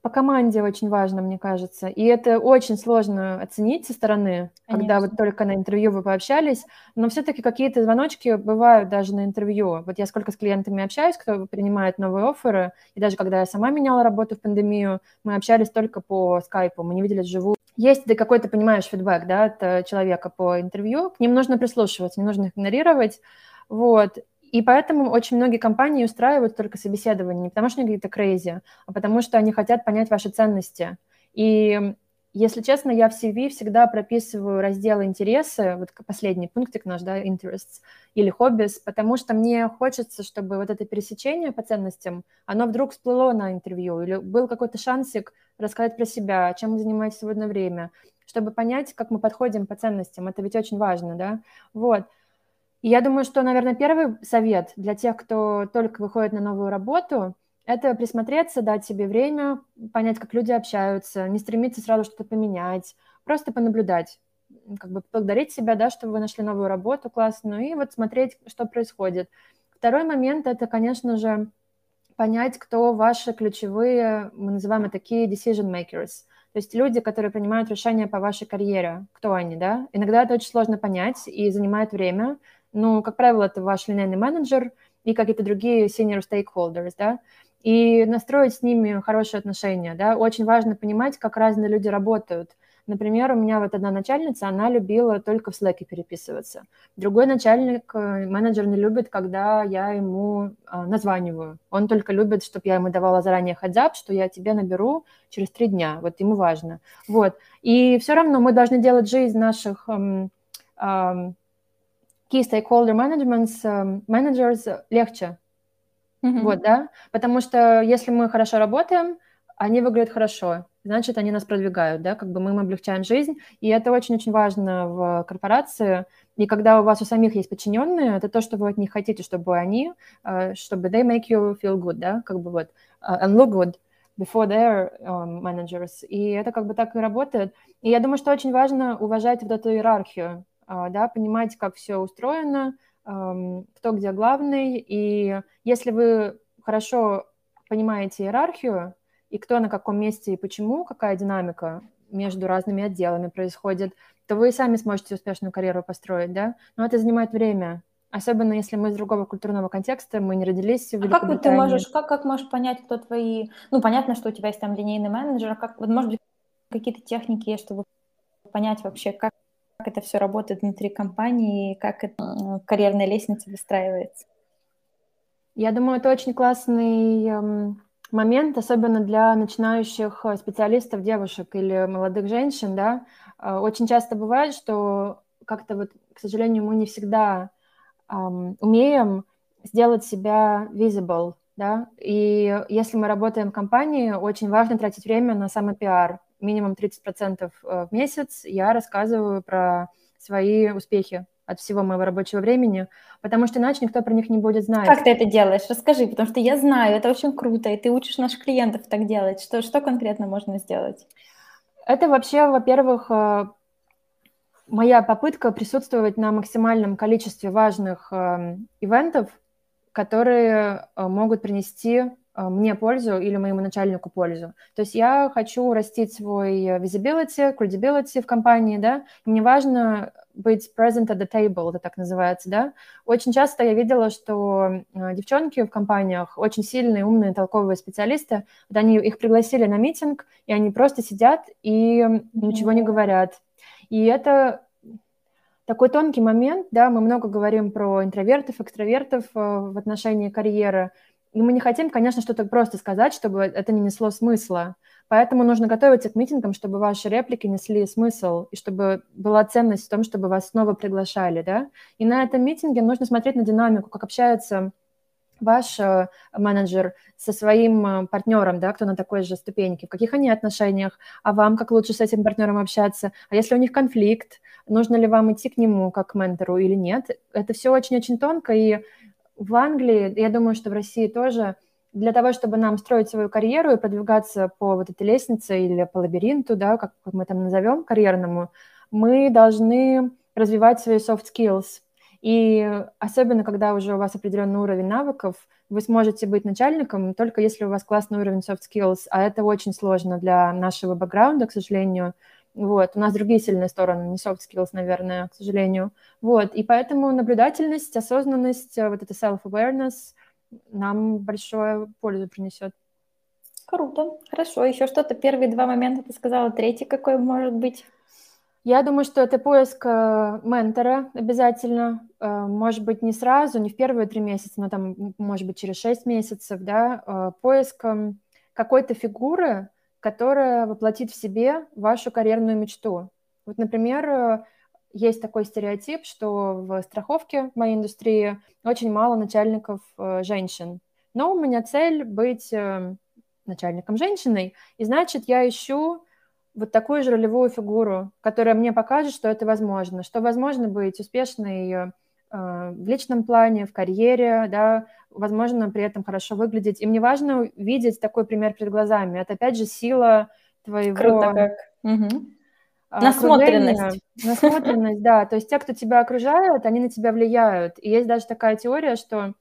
S2: По команде очень важно, мне кажется. И это очень сложно оценить со стороны, Конечно. когда вот только на интервью вы пообщались. Но все-таки какие-то звоночки бывают даже на интервью. Вот я сколько с клиентами общаюсь, кто принимает новые оферы, и даже когда я сама меняла работу в пандемию, мы общались только по скайпу, мы не виделись вживую. Есть ты какой-то, понимаешь, фидбэк, да, от э, человека по интервью, к ним нужно прислушиваться, не нужно их игнорировать. Вот. И поэтому очень многие компании устраивают только собеседование, не потому что они какие-то crazy, а потому что они хотят понять ваши ценности. И если честно, я в CV всегда прописываю раздел интересы, вот последний пунктик наш, да, interests или hobbies, потому что мне хочется, чтобы вот это пересечение по ценностям, оно вдруг всплыло на интервью, или был какой-то шансик рассказать про себя, чем вы занимаетесь в свободное время, чтобы понять, как мы подходим по ценностям. Это ведь очень важно, да? Вот. И я думаю, что, наверное, первый совет для тех, кто только выходит на новую работу, это присмотреться, дать себе время, понять, как люди общаются, не стремиться сразу что-то поменять, просто понаблюдать, как бы поблагодарить себя, да, что вы нашли новую работу классную, и вот смотреть, что происходит. Второй момент – это, конечно же, понять, кто ваши ключевые, мы называем это такие decision makers – то есть люди, которые принимают решения по вашей карьере, кто они, да? Иногда это очень сложно понять и занимает время, ну, как правило, это ваш линейный менеджер и какие-то другие senior stakeholders, да, и настроить с ними хорошие отношения, да, очень важно понимать, как разные люди работают. Например, у меня вот одна начальница, она любила только в Slack переписываться. Другой начальник, э, менеджер не любит, когда я ему а, названиваю. Он только любит, чтобы я ему давала заранее хадзап, что я тебе наберу через три дня. Вот ему важно. Вот. И все равно мы должны делать жизнь наших эм, эм, key stakeholder management managers легче. Mm-hmm. Вот, да? Потому что если мы хорошо работаем, они выглядят хорошо, значит, они нас продвигают, да, как бы мы им облегчаем жизнь, и это очень-очень важно в корпорации, и когда у вас у самих есть подчиненные, это то, что вы от них хотите, чтобы они, э, чтобы they make you feel good, да, как бы вот, э, and look good before their um, managers, и это как бы так и работает. И я думаю, что очень важно уважать вот эту иерархию, да, понимать, как все устроено, кто где главный. И если вы хорошо понимаете иерархию и кто на каком месте и почему, какая динамика, между разными отделами происходит, то вы сами сможете успешную карьеру построить, да? Но это занимает время, особенно если мы из другого культурного контекста, мы не родились в
S1: А как ты можешь, как, как можешь понять, кто твои... Ну, понятно, что у тебя есть там линейный менеджер, а как, вот, может быть, какие-то техники есть, чтобы понять вообще, как это все работает внутри компании, как это, карьерная лестница выстраивается?
S2: Я думаю, это очень классный эм, момент, особенно для начинающих э, специалистов, девушек или молодых женщин, да. Э, очень часто бывает, что как-то вот, к сожалению, мы не всегда эм, умеем сделать себя visible, да, и если мы работаем в компании, очень важно тратить время на самопиар, минимум 30% э, в месяц я рассказываю про свои успехи от всего моего рабочего времени, потому что иначе никто про них не будет знать.
S1: Как ты это делаешь? Расскажи, потому что я знаю, это очень круто, и ты учишь наших клиентов так делать. Что, что конкретно можно сделать?
S2: Это вообще, во-первых, э, моя попытка присутствовать на максимальном количестве важных э, ивентов, которые могут принести мне пользу или моему начальнику пользу. То есть я хочу растить свой visibility, credibility в компании, да, мне важно быть present at the table, это так называется, да. Очень часто я видела, что а, девчонки в компаниях, очень сильные, умные, толковые специалисты, вот они их пригласили на митинг, и они просто сидят и ничего не говорят. И это такой тонкий момент, да, мы много говорим про интровертов, экстравертов а, в отношении карьеры, и мы не хотим, конечно, что-то просто сказать, чтобы это не несло смысла. Поэтому нужно готовиться к митингам, чтобы ваши реплики несли смысл, и чтобы была ценность в том, чтобы вас снова приглашали, да. И на этом митинге нужно смотреть на динамику, как общается ваш э, менеджер со своим э, партнером, да, кто на такой же ступеньке, в каких они отношениях, а вам как лучше с этим партнером общаться, а если у них конфликт, нужно ли вам идти к нему как к ментору или нет. Это все очень-очень тонко, и в Англии, я думаю, что в России тоже, для того, чтобы нам строить свою карьеру и продвигаться по вот этой лестнице или по лабиринту, да, как, мы там назовем, карьерному, мы должны развивать свои soft skills. И особенно, когда уже у вас определенный уровень навыков, вы сможете быть начальником только если у вас классный уровень soft skills, а это очень сложно для нашего бэкграунда, к сожалению. Вот, у нас другие сильные стороны, не soft skills, наверное, к сожалению. Вот, и поэтому наблюдательность, осознанность, э, вот это self-awareness нам большое пользу принесет.
S1: Круто, хорошо. Еще что-то, первые два момента ты сказала, третий какой может быть?
S2: Я думаю, что это поиск э, ментора обязательно. Э, может быть, не сразу, не в первые три месяца, но там, может быть, через шесть месяцев, да, поиск какой-то фигуры, которая воплотит в себе вашу карьерную мечту. Вот, например, э, есть такой стереотип, что в страховке в моей индустрии очень мало начальников э, женщин. Но у меня цель быть э, начальником женщиной, и значит, я ищу вот такую же ролевую фигуру, которая мне покажет, что это возможно, что возможно быть успешной в личном плане, в карьере, да, возможно, при этом хорошо выглядеть. И мне важно видеть такой пример перед глазами. Это, опять же, сила твоего...
S1: Круто как. Угу. Насмотренность.
S2: Насмотренность, да. То есть те, кто тебя окружают, они на тебя влияют. И есть даже такая теория, что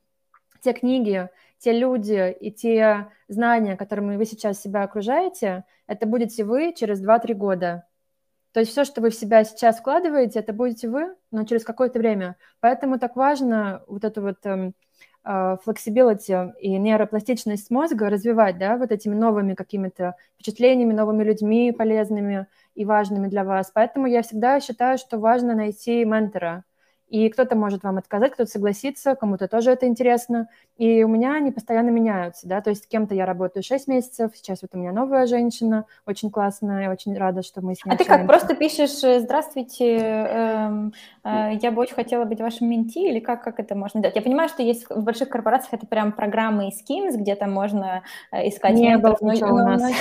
S2: те книги, те люди и те знания, которыми вы сейчас себя окружаете, это будете вы через 2-3 года. То есть все, что вы в себя сейчас вкладываете, это будете вы, но через какое-то время. Поэтому так важно вот эту вот эм, flexibility и нейропластичность мозга развивать, да, вот этими новыми какими-то впечатлениями, новыми людьми полезными и важными для вас. Поэтому я всегда считаю, что важно найти ментора, и кто-то может вам отказать, кто-то согласится, кому-то тоже это интересно. И у меня они постоянно меняются, да, то есть с кем-то я работаю 6 месяцев, сейчас вот у меня новая женщина, очень классная, я очень рада, что мы с ней
S1: А ты как, просто пишешь э, «Здравствуйте, эм, э, я бы очень хотела быть вашим менти», или как, как это можно делать? Я понимаю, что есть в больших корпорациях это прям программы и Schemes, где там можно э, искать
S2: Не было ничего у нас. [LAUGHS] [LAUGHS]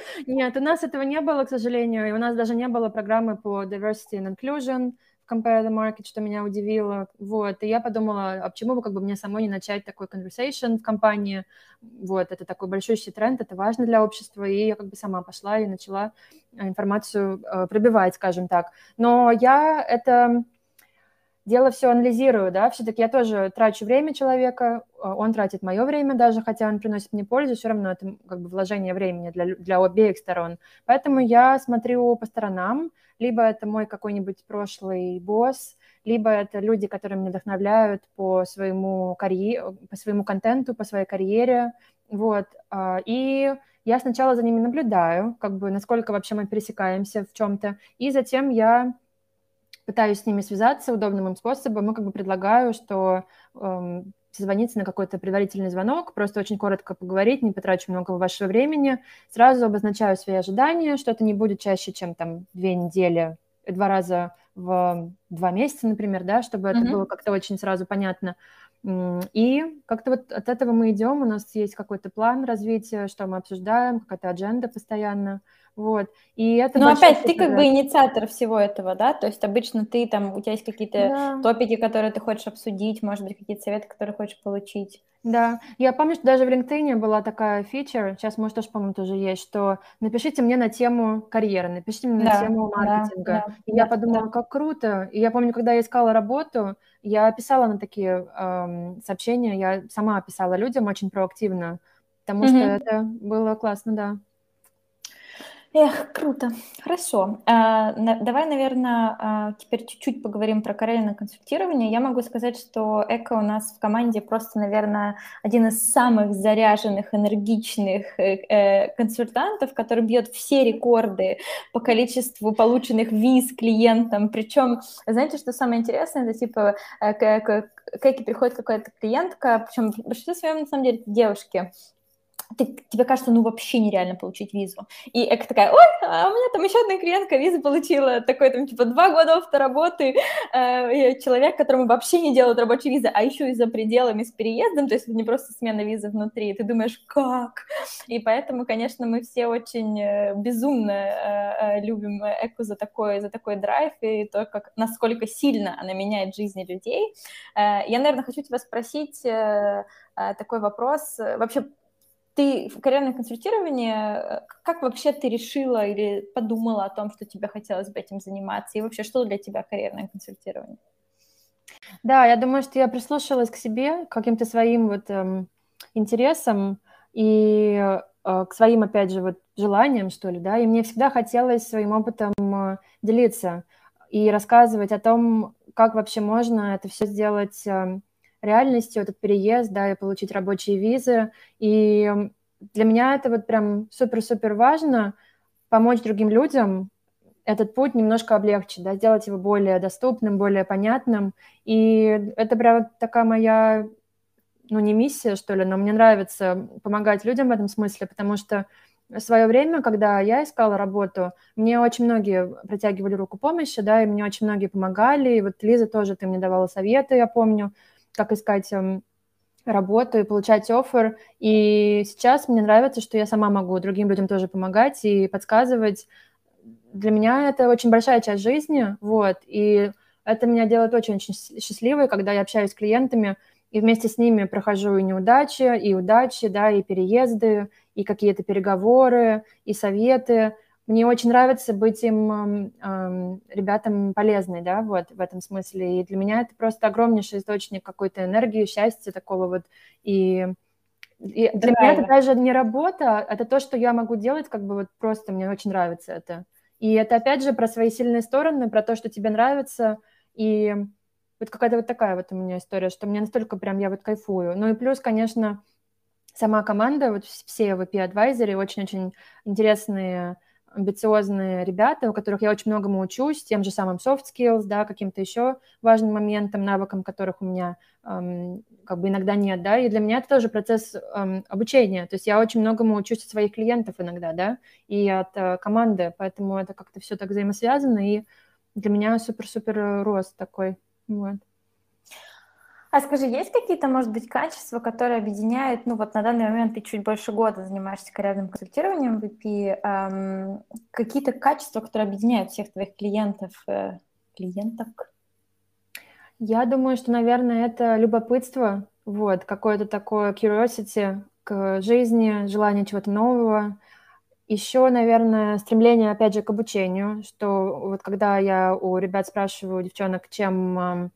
S2: [LAUGHS] Нет, у нас этого не было, к сожалению, и у нас даже не было программы по diversity and inclusion, Vision в Compare the Market, что меня удивило. Вот, и я подумала, а почему бы как бы мне самой не начать такой conversation в компании? Вот, это такой большущий тренд, это важно для общества, и я как бы сама пошла и начала информацию э, пробивать, скажем так. Но я это дело все анализирую, да, все-таки я тоже трачу время человека, а, он тратит мое время даже, хотя он приносит мне пользу, все равно это как бы вложение времени для, для обеих сторон. Поэтому я смотрю по сторонам, либо это мой какой-нибудь прошлый босс, либо это люди, которые меня вдохновляют по своему, карьере, по своему контенту, по своей карьере, вот, а, и я сначала за ними наблюдаю, как бы насколько вообще мы пересекаемся в чем-то, и затем я пытаюсь с ними связаться удобным им способом, и как бы предлагаю, что эм, созвониться на какой-то предварительный звонок, просто очень коротко поговорить, не потрачу много вашего времени, сразу обозначаю свои ожидания, что это не будет чаще, чем там две недели, два раза в два месяца, например, да, чтобы mm-hmm. это было как-то очень сразу понятно. И как-то вот от этого мы идем, у нас есть какой-то план развития, что мы обсуждаем, какая-то адженда постоянно. Вот. И это
S1: Но опять ты как бы инициатор всего этого, да? То есть обычно ты там, у тебя есть какие-то да. топики, которые ты хочешь обсудить, может быть, какие-то советы, которые хочешь получить.
S2: Да, я помню, что даже в LinkedIn была такая фича, сейчас, может, тоже, по-моему, тоже есть, что напишите мне на тему карьеры, напишите мне да, на тему маркетинга. Да, и да, я подумала, да. как круто. И я помню, когда я искала работу, я писала на такие эм, сообщения, я сама писала людям очень проактивно, потому mm-hmm. что это было классно, да.
S1: Эх, круто. Хорошо. А, давай, наверное, а, теперь чуть-чуть поговорим про карьерное консультирование. Я могу сказать, что Эко у нас в команде просто, наверное, один из самых заряженных, энергичных э, э, консультантов, который бьет все рекорды по количеству полученных виз клиентам. Причем, знаете, что самое интересное, это типа э, к Эки приходит какая-то клиентка, причем в большинстве своем, на самом деле, девушки, ты, тебе кажется, ну вообще нереально получить визу. И Эка такая, ой, а у меня там еще одна клиентка визу получила, такой там типа два года опыта работы, э, человек, которому вообще не делают рабочие визы, а еще и за пределами с переездом, то есть не просто смена визы внутри, ты думаешь, как? И поэтому, конечно, мы все очень э, безумно э, э, любим Эку за такой, за такой драйв и то, как, насколько сильно она меняет жизни людей. Э, я, наверное, хочу тебя спросить э, такой вопрос. Вообще, ты в карьерном консультировании, э, как вообще ты решила или подумала о том, что тебе хотелось бы этим заниматься? И вообще, что для тебя карьерное консультирование?
S2: Да, я думаю, что я прислушалась к себе, к каким-то своим вот эм, интересам и э, к своим, опять же, вот желаниям, что ли, да, и мне всегда хотелось своим опытом э, делиться и рассказывать о том, как вообще можно это все сделать э, реальностью, этот переезд, да, и получить рабочие визы. И для меня это вот прям супер-супер важно помочь другим людям этот путь немножко облегчить, да, сделать его более доступным, более понятным. И это прям такая моя, ну, не миссия, что ли, но мне нравится помогать людям в этом смысле, потому что в свое время, когда я искала работу, мне очень многие протягивали руку помощи, да, и мне очень многие помогали. И вот Лиза тоже, ты мне давала советы, я помню как искать эм, работу и получать офер. И сейчас мне нравится, что я сама могу другим людям тоже помогать и подсказывать. Для меня это очень большая часть жизни, вот, и это меня делает очень-очень счастливой, когда я общаюсь с клиентами, и вместе с ними прохожу и неудачи, и удачи, да, и переезды, и какие-то переговоры, и советы мне очень нравится быть им э, ребятам полезной, да, вот в этом смысле. И для меня это просто огромнейший источник какой-то энергии, счастья такого вот. И, и для меня это даже не работа, это то, что я могу делать, как бы вот просто мне очень нравится это. И это опять же про свои сильные стороны, про то, что тебе нравится. И вот какая-то вот такая вот у меня история, что мне настолько прям я вот кайфую. Ну и плюс, конечно, сама команда, вот все VP Advisory очень-очень интересные амбициозные ребята, у которых я очень многому учусь, тем же самым soft skills, да, каким-то еще важным моментом, навыкам, которых у меня эм, как бы иногда нет, да, и для меня это тоже процесс эм, обучения, то есть я очень многому учусь от своих клиентов иногда, да, и от э, команды, поэтому это как-то все так взаимосвязано, и для меня супер-супер рост такой, вот.
S1: А скажи, есть какие-то, может быть, качества, которые объединяют, ну вот на данный момент ты чуть больше года занимаешься карьерным консультированием в VP, эм, какие-то качества, которые объединяют всех твоих клиентов, э, клиенток?
S2: Я думаю, что, наверное, это любопытство, вот, какое-то такое curiosity к жизни, желание чего-то нового. Еще, наверное, стремление, опять же, к обучению, что вот когда я у ребят спрашиваю, девчонок, чем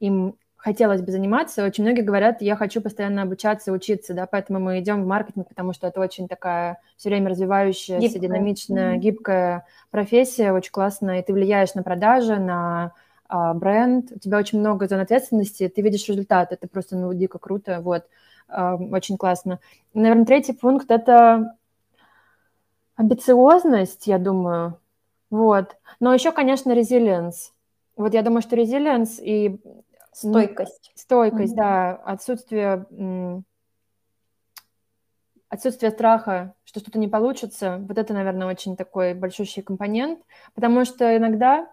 S2: им хотелось бы заниматься. Очень многие говорят, я хочу постоянно обучаться, учиться, да, поэтому мы идем в маркетинг, потому что это очень такая все время развивающаяся, гибкая. динамичная, mm-hmm. гибкая профессия, очень классная, и ты влияешь на продажи, на а, бренд, у тебя очень много зон ответственности, ты видишь результат, это просто, ну, дико круто, вот, а, очень классно. наверное, третий пункт – это амбициозность, я думаю, вот, но еще, конечно, резилиенс. Вот я думаю, что резилиенс и
S1: Стойкость.
S2: Стойкость, mm-hmm. да, отсутствие, отсутствие страха, что что-то не получится. Вот это, наверное, очень такой большущий компонент, потому что иногда,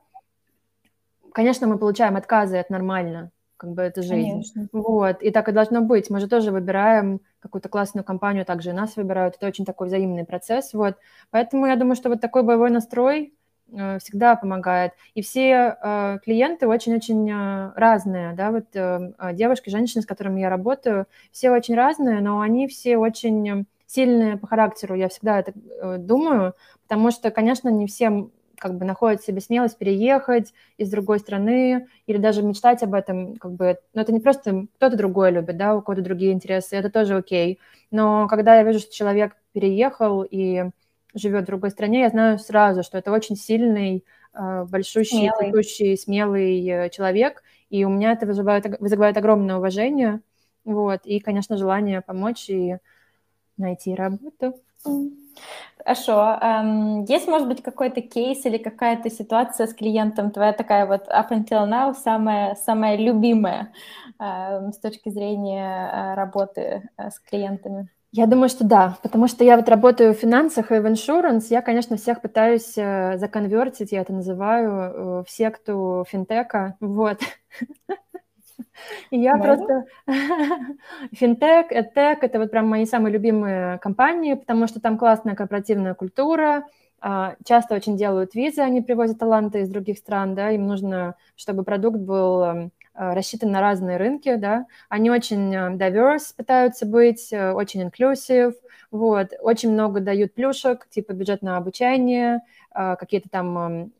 S2: конечно, мы получаем отказы, это нормально, как бы это жизнь. Конечно. Вот, и так и должно быть. Мы же тоже выбираем какую-то классную компанию, также и нас выбирают. Это очень такой взаимный процесс, вот. Поэтому я думаю, что вот такой боевой настрой, всегда помогает. И все э, клиенты очень-очень э, разные, да, вот девушки, женщины, с которыми я работаю, все очень разные, но они все очень сильные по характеру, я всегда это думаю, потому что, конечно, не всем как бы находят в себе смелость переехать из другой страны или даже мечтать об этом, как бы, но это не просто кто-то другой любит, да, у кого-то другие интересы, это тоже окей. Но когда я вижу, что человек переехал и живет в другой стране, я знаю сразу, что это очень сильный, э, большущий, смелый. цветущий, смелый э, человек, и у меня это вызывает, вызывает огромное уважение, вот, и, конечно, желание помочь и найти работу.
S1: Хорошо. Um, есть, может быть, какой-то кейс или какая-то ситуация с клиентом, твоя такая вот up until now самая, самая любимая uh, с точки зрения uh, работы с клиентами?
S2: Я думаю, что да, потому что я вот работаю в финансах и в иншуранс, я, конечно, всех пытаюсь э, законвертить, я это называю, э, в секту финтека, вот. И я просто... [LAUGHS] Финтек, эдтек — это вот прям мои самые любимые компании, потому что там классная корпоративная культура, а, часто очень делают визы, они привозят таланты из других стран, да, им нужно, чтобы продукт был эм, рассчитан на разные рынки, да, они очень э, diverse пытаются быть, э, очень inclusive, вот, очень много дают плюшек, типа бюджетное обучение, какие-то там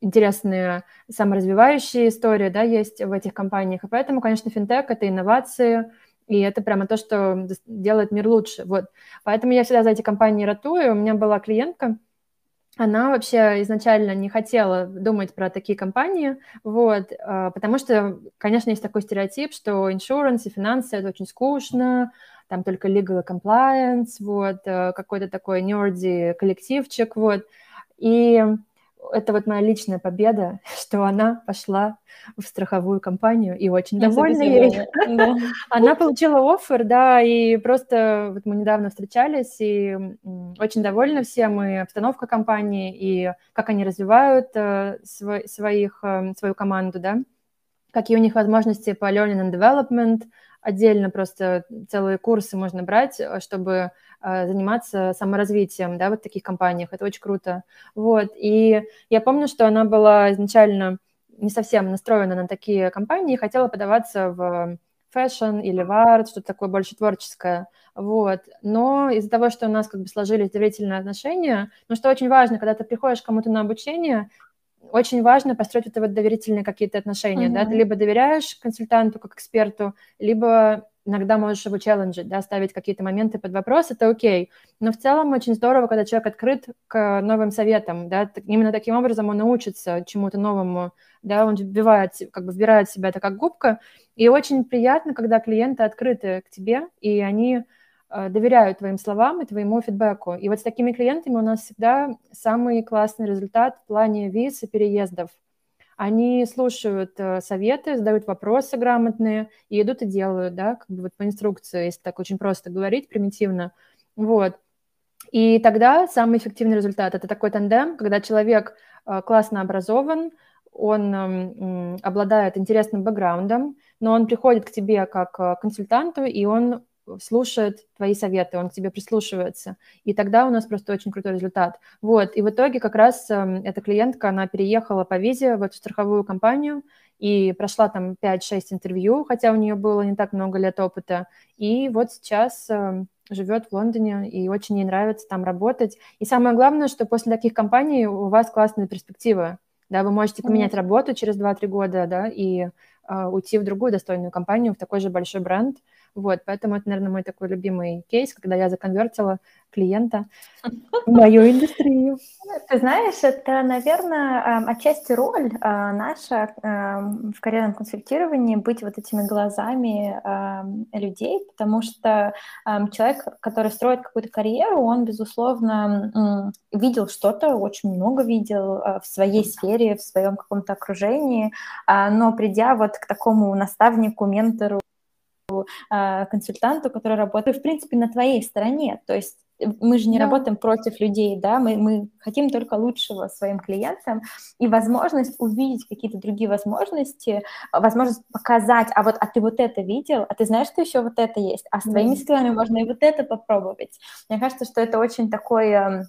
S2: интересные саморазвивающие истории, да, есть в этих компаниях, и поэтому, конечно, финтех — это инновации, и это прямо то, что делает мир лучше, вот. Поэтому я всегда за эти компании ратую. У меня была клиентка, она вообще изначально не хотела думать про такие компании, вот, а, потому что, конечно, есть такой стереотип, что insurance и финансы – это очень скучно, там только legal compliance, вот, э, какой-то такой нерди коллективчик, вот, и это вот моя личная победа, [LAUGHS] что она пошла в страховую компанию и очень довольна ей. Да. [LAUGHS] Она получила офер, да, и просто вот мы недавно встречались, и очень довольны все мы обстановка компании и как они развивают э, свой, своих, э, свою команду, да, какие у них возможности по learning and development, отдельно просто целые курсы можно брать, э, чтобы заниматься саморазвитием, да, вот в таких компаниях. Это очень круто. Вот. И я помню, что она была изначально не совсем настроена на такие компании, хотела подаваться в fashion или в арт, что-то такое больше творческое. Вот. Но из-за того, что у нас как бы сложились доверительные отношения, ну, что очень важно, когда ты приходишь кому-то на обучение, очень важно построить это вот доверительные какие-то отношения, mm-hmm. да, ты либо доверяешь консультанту как эксперту, либо иногда можешь его челленджить, да, ставить какие-то моменты под вопрос, это окей. Но в целом очень здорово, когда человек открыт к новым советам, да, именно таким образом он научится чему-то новому, да, он вбивает, как бы вбирает в себя это как губка, и очень приятно, когда клиенты открыты к тебе, и они Э, доверяют твоим словам и твоему фидбэку. И вот с такими клиентами у нас всегда самый классный результат в плане виз и переездов. Они слушают э, советы, задают вопросы грамотные и идут и делают, да, как бы вот по инструкции, если так очень просто говорить, примитивно. Вот. И тогда самый эффективный результат – это такой тандем, когда человек э, классно образован, он эм, обладает интересным бэкграундом, но он приходит к тебе как консультанту, и он слушает твои советы, он к тебе прислушивается. И тогда у нас просто очень крутой результат. Вот, и в итоге как раз э, эта клиентка, она переехала по визе в эту страховую компанию и прошла там 5-6 интервью, хотя у нее было не так много лет опыта. И вот сейчас э, живет в Лондоне, и очень ей нравится там работать. И самое главное, что после таких компаний у вас классные перспективы. Да, вы можете поменять работу через 2-3 года, да, и э, уйти в другую достойную компанию, в такой же большой бренд. Вот, поэтому это, наверное, мой такой любимый кейс, когда я законвертила клиента [LAUGHS] в мою индустрию.
S1: Ты знаешь, это, наверное, отчасти роль а, наша в карьерном консультировании быть вот этими глазами людей, потому что человек, который строит какую-то карьеру, он, безусловно, видел что-то, очень много видел а, в своей сфере, в своем каком-то окружении, а, но придя вот к такому наставнику, ментору, консультанту, который работает, в принципе, на твоей стороне. То есть мы же не да. работаем против людей, да, мы, мы хотим только лучшего своим клиентам, и возможность увидеть какие-то другие возможности, возможность показать, а вот, а ты вот это видел, а ты знаешь, что еще вот это есть, а с твоими скиллами можно и вот это попробовать. Мне кажется, что это очень такой эм,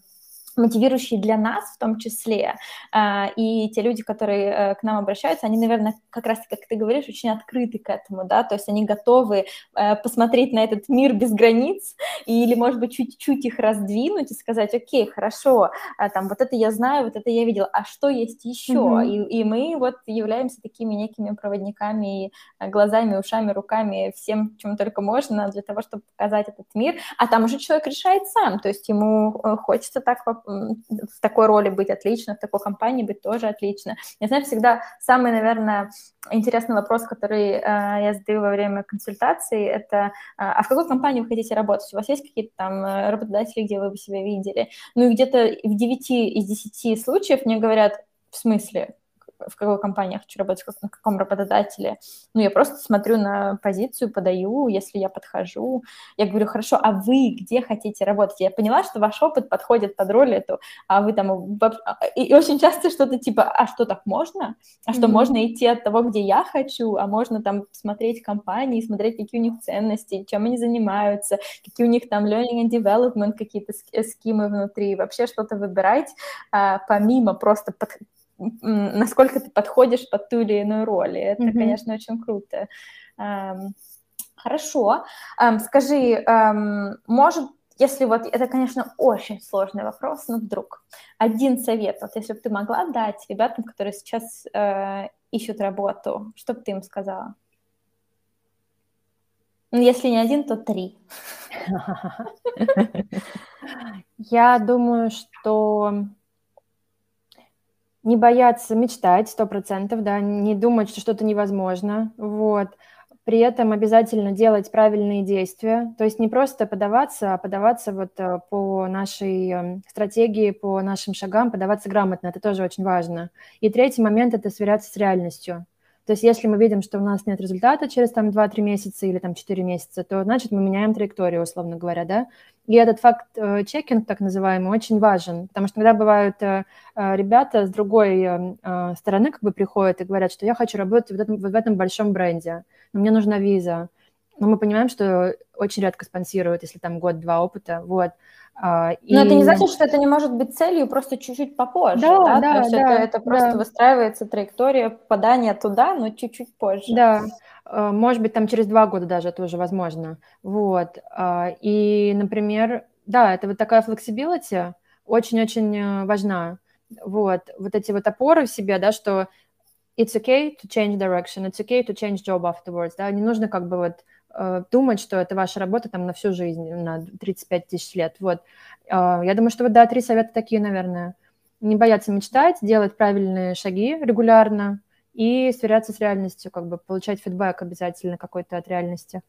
S1: мотивирующие для нас в том числе. А, и те люди, которые э, к нам обращаются, они, наверное, как раз, как ты говоришь, очень открыты к этому, да, то есть они готовы э, посмотреть на этот мир без границ или, может быть, чуть-чуть их раздвинуть и сказать, окей, хорошо, а, там, вот это я знаю, вот это я видел, а что есть еще? Mm-hmm. И, и мы вот являемся такими некими проводниками, э, глазами, ушами, руками, всем, чем только можно для того, чтобы показать этот мир, а там уже человек решает сам, то есть ему хочется так в такой роли быть отлично, в такой компании быть тоже отлично. Я знаю, всегда самый, наверное, интересный вопрос, который э, я задаю во время консультации, это э, а в какой компании вы хотите работать? У вас есть какие-то там э, работодатели, где вы бы себя видели? Ну и где-то в 9 из 10 случаев мне говорят, в смысле? В какой компании я хочу работать, на каком работодателе. Ну, я просто смотрю на позицию, подаю, если я подхожу. Я говорю, хорошо, а вы где хотите работать? Я поняла, что ваш опыт подходит под роль эту, а вы там... И очень часто что-то типа, а что так можно? А что mm-hmm. можно идти от того, где я хочу, а можно там смотреть компании, смотреть, какие у них ценности, чем они занимаются, какие у них там learning and development, какие-то скимы внутри, вообще что-то выбирать, а, помимо просто под, насколько ты подходишь под ту или иную роль. И это, mm-hmm. конечно, очень круто. Хорошо. Скажи, может, если вот, это, конечно, очень сложный вопрос, но вдруг один совет, вот если бы ты могла дать ребятам, которые сейчас э, ищут работу, что бы ты им сказала? Ну, если не один, то три. [LAUGHS]
S2: Я думаю, что не бояться мечтать, сто процентов, да, не думать, что что-то невозможно, вот. При этом обязательно делать правильные действия, то есть не просто подаваться, а подаваться вот э, по нашей эм, стратегии, по нашим шагам, подаваться грамотно, это тоже очень важно. И третий момент – это сверяться с реальностью. То есть если мы видим, что у нас нет результата через там 2-3 месяца или там 4 месяца, то значит мы меняем траекторию, условно говоря, да. И этот факт э, чекинг, так называемый, очень важен, потому что иногда бывают э, э, ребята с другой стороны как бы приходят и говорят, что я хочу работать в этом, в этом большом бренде, но мне нужна виза. Но мы понимаем, что очень редко спонсируют, если там год-два опыта, вот.
S1: А, и... Но это не значит, что это не может быть целью просто чуть-чуть попозже, да? да? да То есть да, это, это просто да. выстраивается траектория попадания туда, но чуть-чуть позже.
S2: Да, а, может быть, там через два года даже это уже возможно. Вот. А, и, например, да, это вот такая flexibility очень-очень э, важна. Вот. Вот эти вот опоры в себе, да, что it's okay to change direction, it's okay to change job afterwards, да, не нужно как бы вот Э, думать, что это ваша работа там на всю жизнь, на 35 тысяч лет. Вот. Э, я думаю, что вот, да, три совета такие, наверное. Не бояться мечтать, делать правильные шаги регулярно и сверяться с реальностью, как бы получать фидбэк обязательно какой-то от реальности.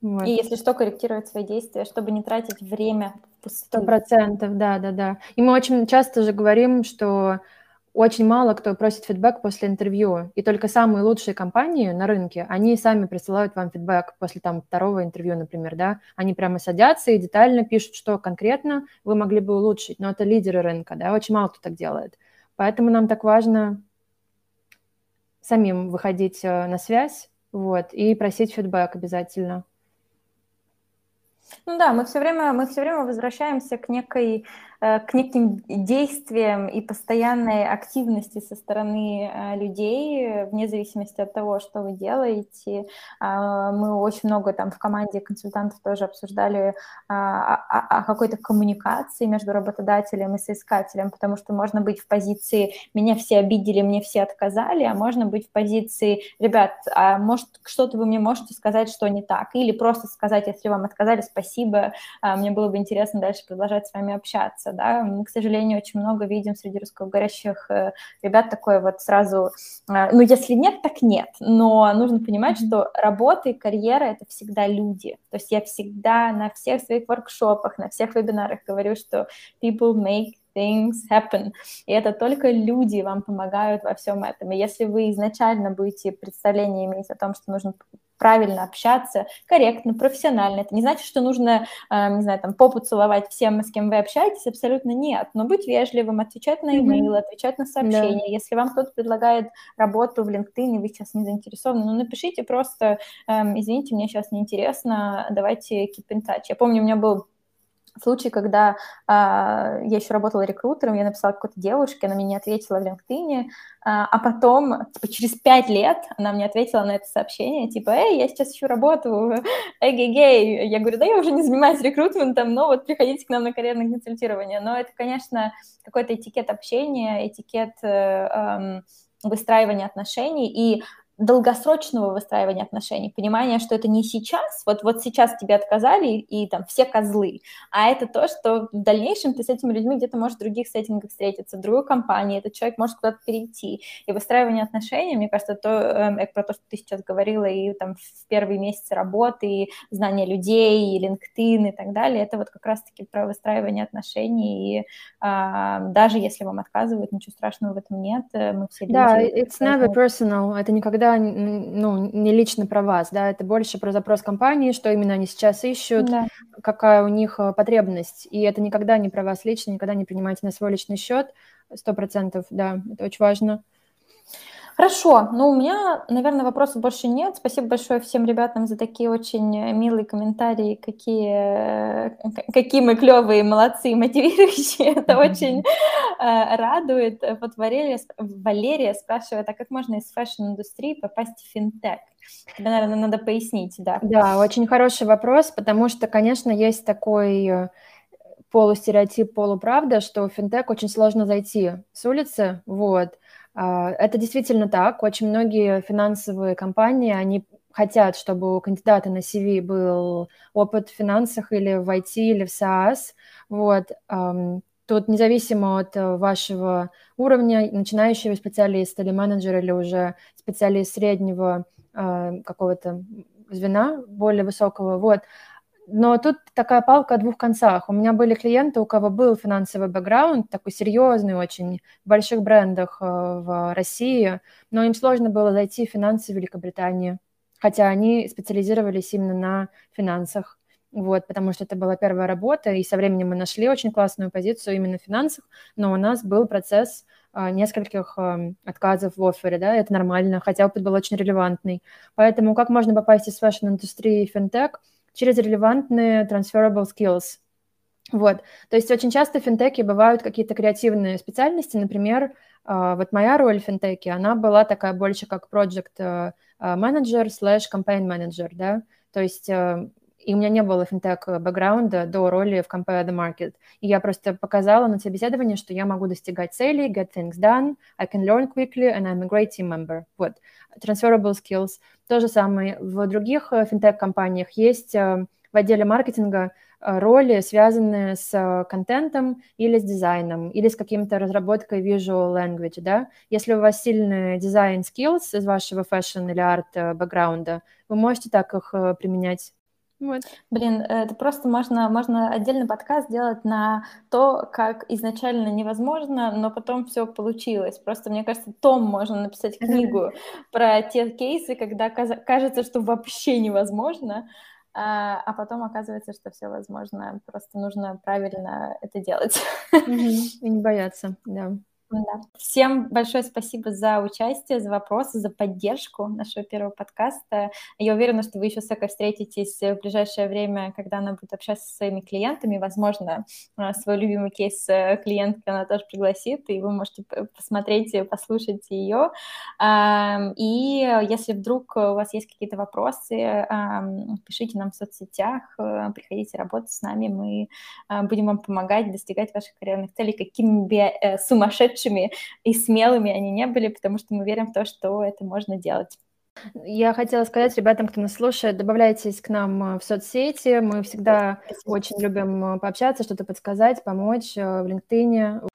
S1: Вот. И если что, корректировать свои действия, чтобы не тратить время.
S2: Сто процентов, да, да, да. И мы очень часто же говорим, что очень мало кто просит фидбэк после интервью, и только самые лучшие компании на рынке, они сами присылают вам фидбэк после там второго интервью, например, да, они прямо садятся и детально пишут, что конкретно вы могли бы улучшить, но это лидеры рынка, да, очень мало кто так делает. Поэтому нам так важно самим выходить э, на связь, вот, и просить фидбэк обязательно.
S1: Ну да, мы все время, мы все время возвращаемся к некой Э, к неким действиям и постоянной активности со стороны э, людей, вне зависимости от того, что вы делаете. А, мы очень много там в команде консультантов тоже обсуждали а, о какой-то коммуникации между работодателем и соискателем, потому что можно быть в позиции «меня все обидели, мне все отказали», а можно быть в позиции «ребят, а может что-то вы мне можете сказать, что не так?» или просто сказать, если вам отказали, спасибо, а, мне было бы интересно дальше продолжать с вами общаться да, мы, к сожалению, очень много видим среди русскоговорящих э, ребят такое вот сразу, э, ну, если нет, так нет, но нужно понимать, что работа и карьера — это всегда люди, то есть я всегда на всех своих воркшопах, на всех вебинарах говорю, что people make things happen. И это только люди вам помогают во всем этом. И если вы изначально будете представление иметь о том, что нужно правильно общаться, корректно, профессионально. Это не значит, что нужно, э, не знаю, там, попу целовать всем, с кем вы общаетесь, абсолютно нет. Но быть вежливым, отвечать на имейл, mm-hmm. отвечать на сообщения. Да. Если вам кто-то предлагает работу в LinkedIn, и вы сейчас не заинтересованы, ну, напишите просто, эм, извините, мне сейчас неинтересно, давайте keep in touch. Я помню, у меня был случай, когда э, я еще работала рекрутером, я написала какой-то девушке, она мне не ответила в LinkedIn, э, а потом, типа, через пять лет она мне ответила на это сообщение, типа, эй, я сейчас ищу работу, [LAUGHS] эгей-гей. Я говорю, да я уже не занимаюсь рекрутментом, но вот приходите к нам на карьерное консультирование. Но это, конечно, какой-то этикет общения, этикет э, э, выстраивания отношений, и долгосрочного выстраивания отношений, понимания, что это не сейчас, вот, вот сейчас тебе отказали и там все козлы, а это то, что в дальнейшем ты с этими людьми где-то можешь в других сеттингах встретиться, в другой компании, этот человек может куда-то перейти. И выстраивание отношений, мне кажется, то, э, про то, что ты сейчас говорила, и там в первые месяцы работы, и знание людей, и LinkedIn и так далее, это вот как раз-таки про выстраивание отношений, и э, даже если вам отказывают, ничего страшного в этом нет, э, мы все
S2: люди. Да, it's never personal, это никогда никогда ну, не лично про вас, да, это больше про запрос компании, что именно они сейчас ищут, да. какая у них э, потребность. И это никогда не про вас лично, никогда не принимайте на свой личный счет, сто процентов, да, это очень важно.
S1: Хорошо, ну у меня, наверное, вопросов больше нет. Спасибо большое всем ребятам за такие очень э, милые комментарии, какие, э, какие мы клевые, молодцы, мотивирующие. [LAUGHS] Это очень э, радует. Вот Валерия, Валерия спрашивает, а как можно из fashion-индустрии попасть в финтех? Тебе, наверное, надо пояснить, да.
S2: Да, очень хороший вопрос, потому что, конечно, есть такой полустереотип, полуправда, что в финтех очень сложно зайти с улицы, вот, это действительно так. Очень многие финансовые компании, они хотят, чтобы у кандидата на CV был опыт в финансах или в IT, или в SaaS. Вот. Тут независимо от вашего уровня, начинающего специалиста или менеджера, или уже специалист среднего а, какого-то звена, более высокого, вот, но тут такая палка о двух концах. У меня были клиенты, у кого был финансовый бэкграунд, такой серьезный очень, в больших брендах э, в России, но им сложно было зайти в финансы в Великобритании, хотя они специализировались именно на финансах. Вот, потому что это была первая работа, и со временем мы нашли очень классную позицию именно в финансах, но у нас был процесс э, нескольких э, отказов в офере, да, это нормально, хотя опыт был очень релевантный. Поэтому как можно попасть из fashion-индустрии в финтех – через релевантные transferable skills. Вот. То есть очень часто в финтехе бывают какие-то креативные специальности. Например, а, вот моя роль в финтеке, она была такая больше как project manager slash campaign manager, да. То есть э, и у меня не было финтех бэкграунда до роли в Compare the Market. И я просто показала на собеседовании, что я могу достигать целей, get things done, I can learn quickly, and I'm a great team member. Вот. Transferable skills. То же самое в других э, финтех-компаниях есть э, в отделе маркетинга э, роли, связанные с контентом или с дизайном, или с каким-то разработкой visual language, да. Если у вас сильный дизайн skills из вашего fashion или арт бэкграунда, вы можете так их применять
S1: вот. Блин, это просто можно, можно отдельный подкаст сделать на то, как изначально невозможно, но потом все получилось. Просто, мне кажется, Том можно написать книгу про те кейсы, когда кажется, что вообще невозможно, а, а потом оказывается, что все возможно. Просто нужно правильно это делать.
S2: И не бояться, да.
S1: Да. Всем большое спасибо за участие, за вопросы, за поддержку нашего первого подкаста. Я уверена, что вы еще с Экой встретитесь в ближайшее время, когда она будет общаться со своими клиентами. Возможно, э, свой любимый кейс э, клиентки она тоже пригласит, и вы можете посмотреть, послушать ее. И если вдруг у вас есть какие-то вопросы, пишите нам в соцсетях, э, приходите работать с нами, мы будем вам помогать достигать ваших карьерных целей, какими бы сумасшедшими сумасшедшими и смелыми они не были, потому что мы верим в то, что это можно делать.
S2: Я хотела сказать ребятам, кто нас слушает, добавляйтесь к нам э, в соцсети. Мы всегда очень любим э, пообщаться, что-то подсказать, помочь э, в LinkedIn,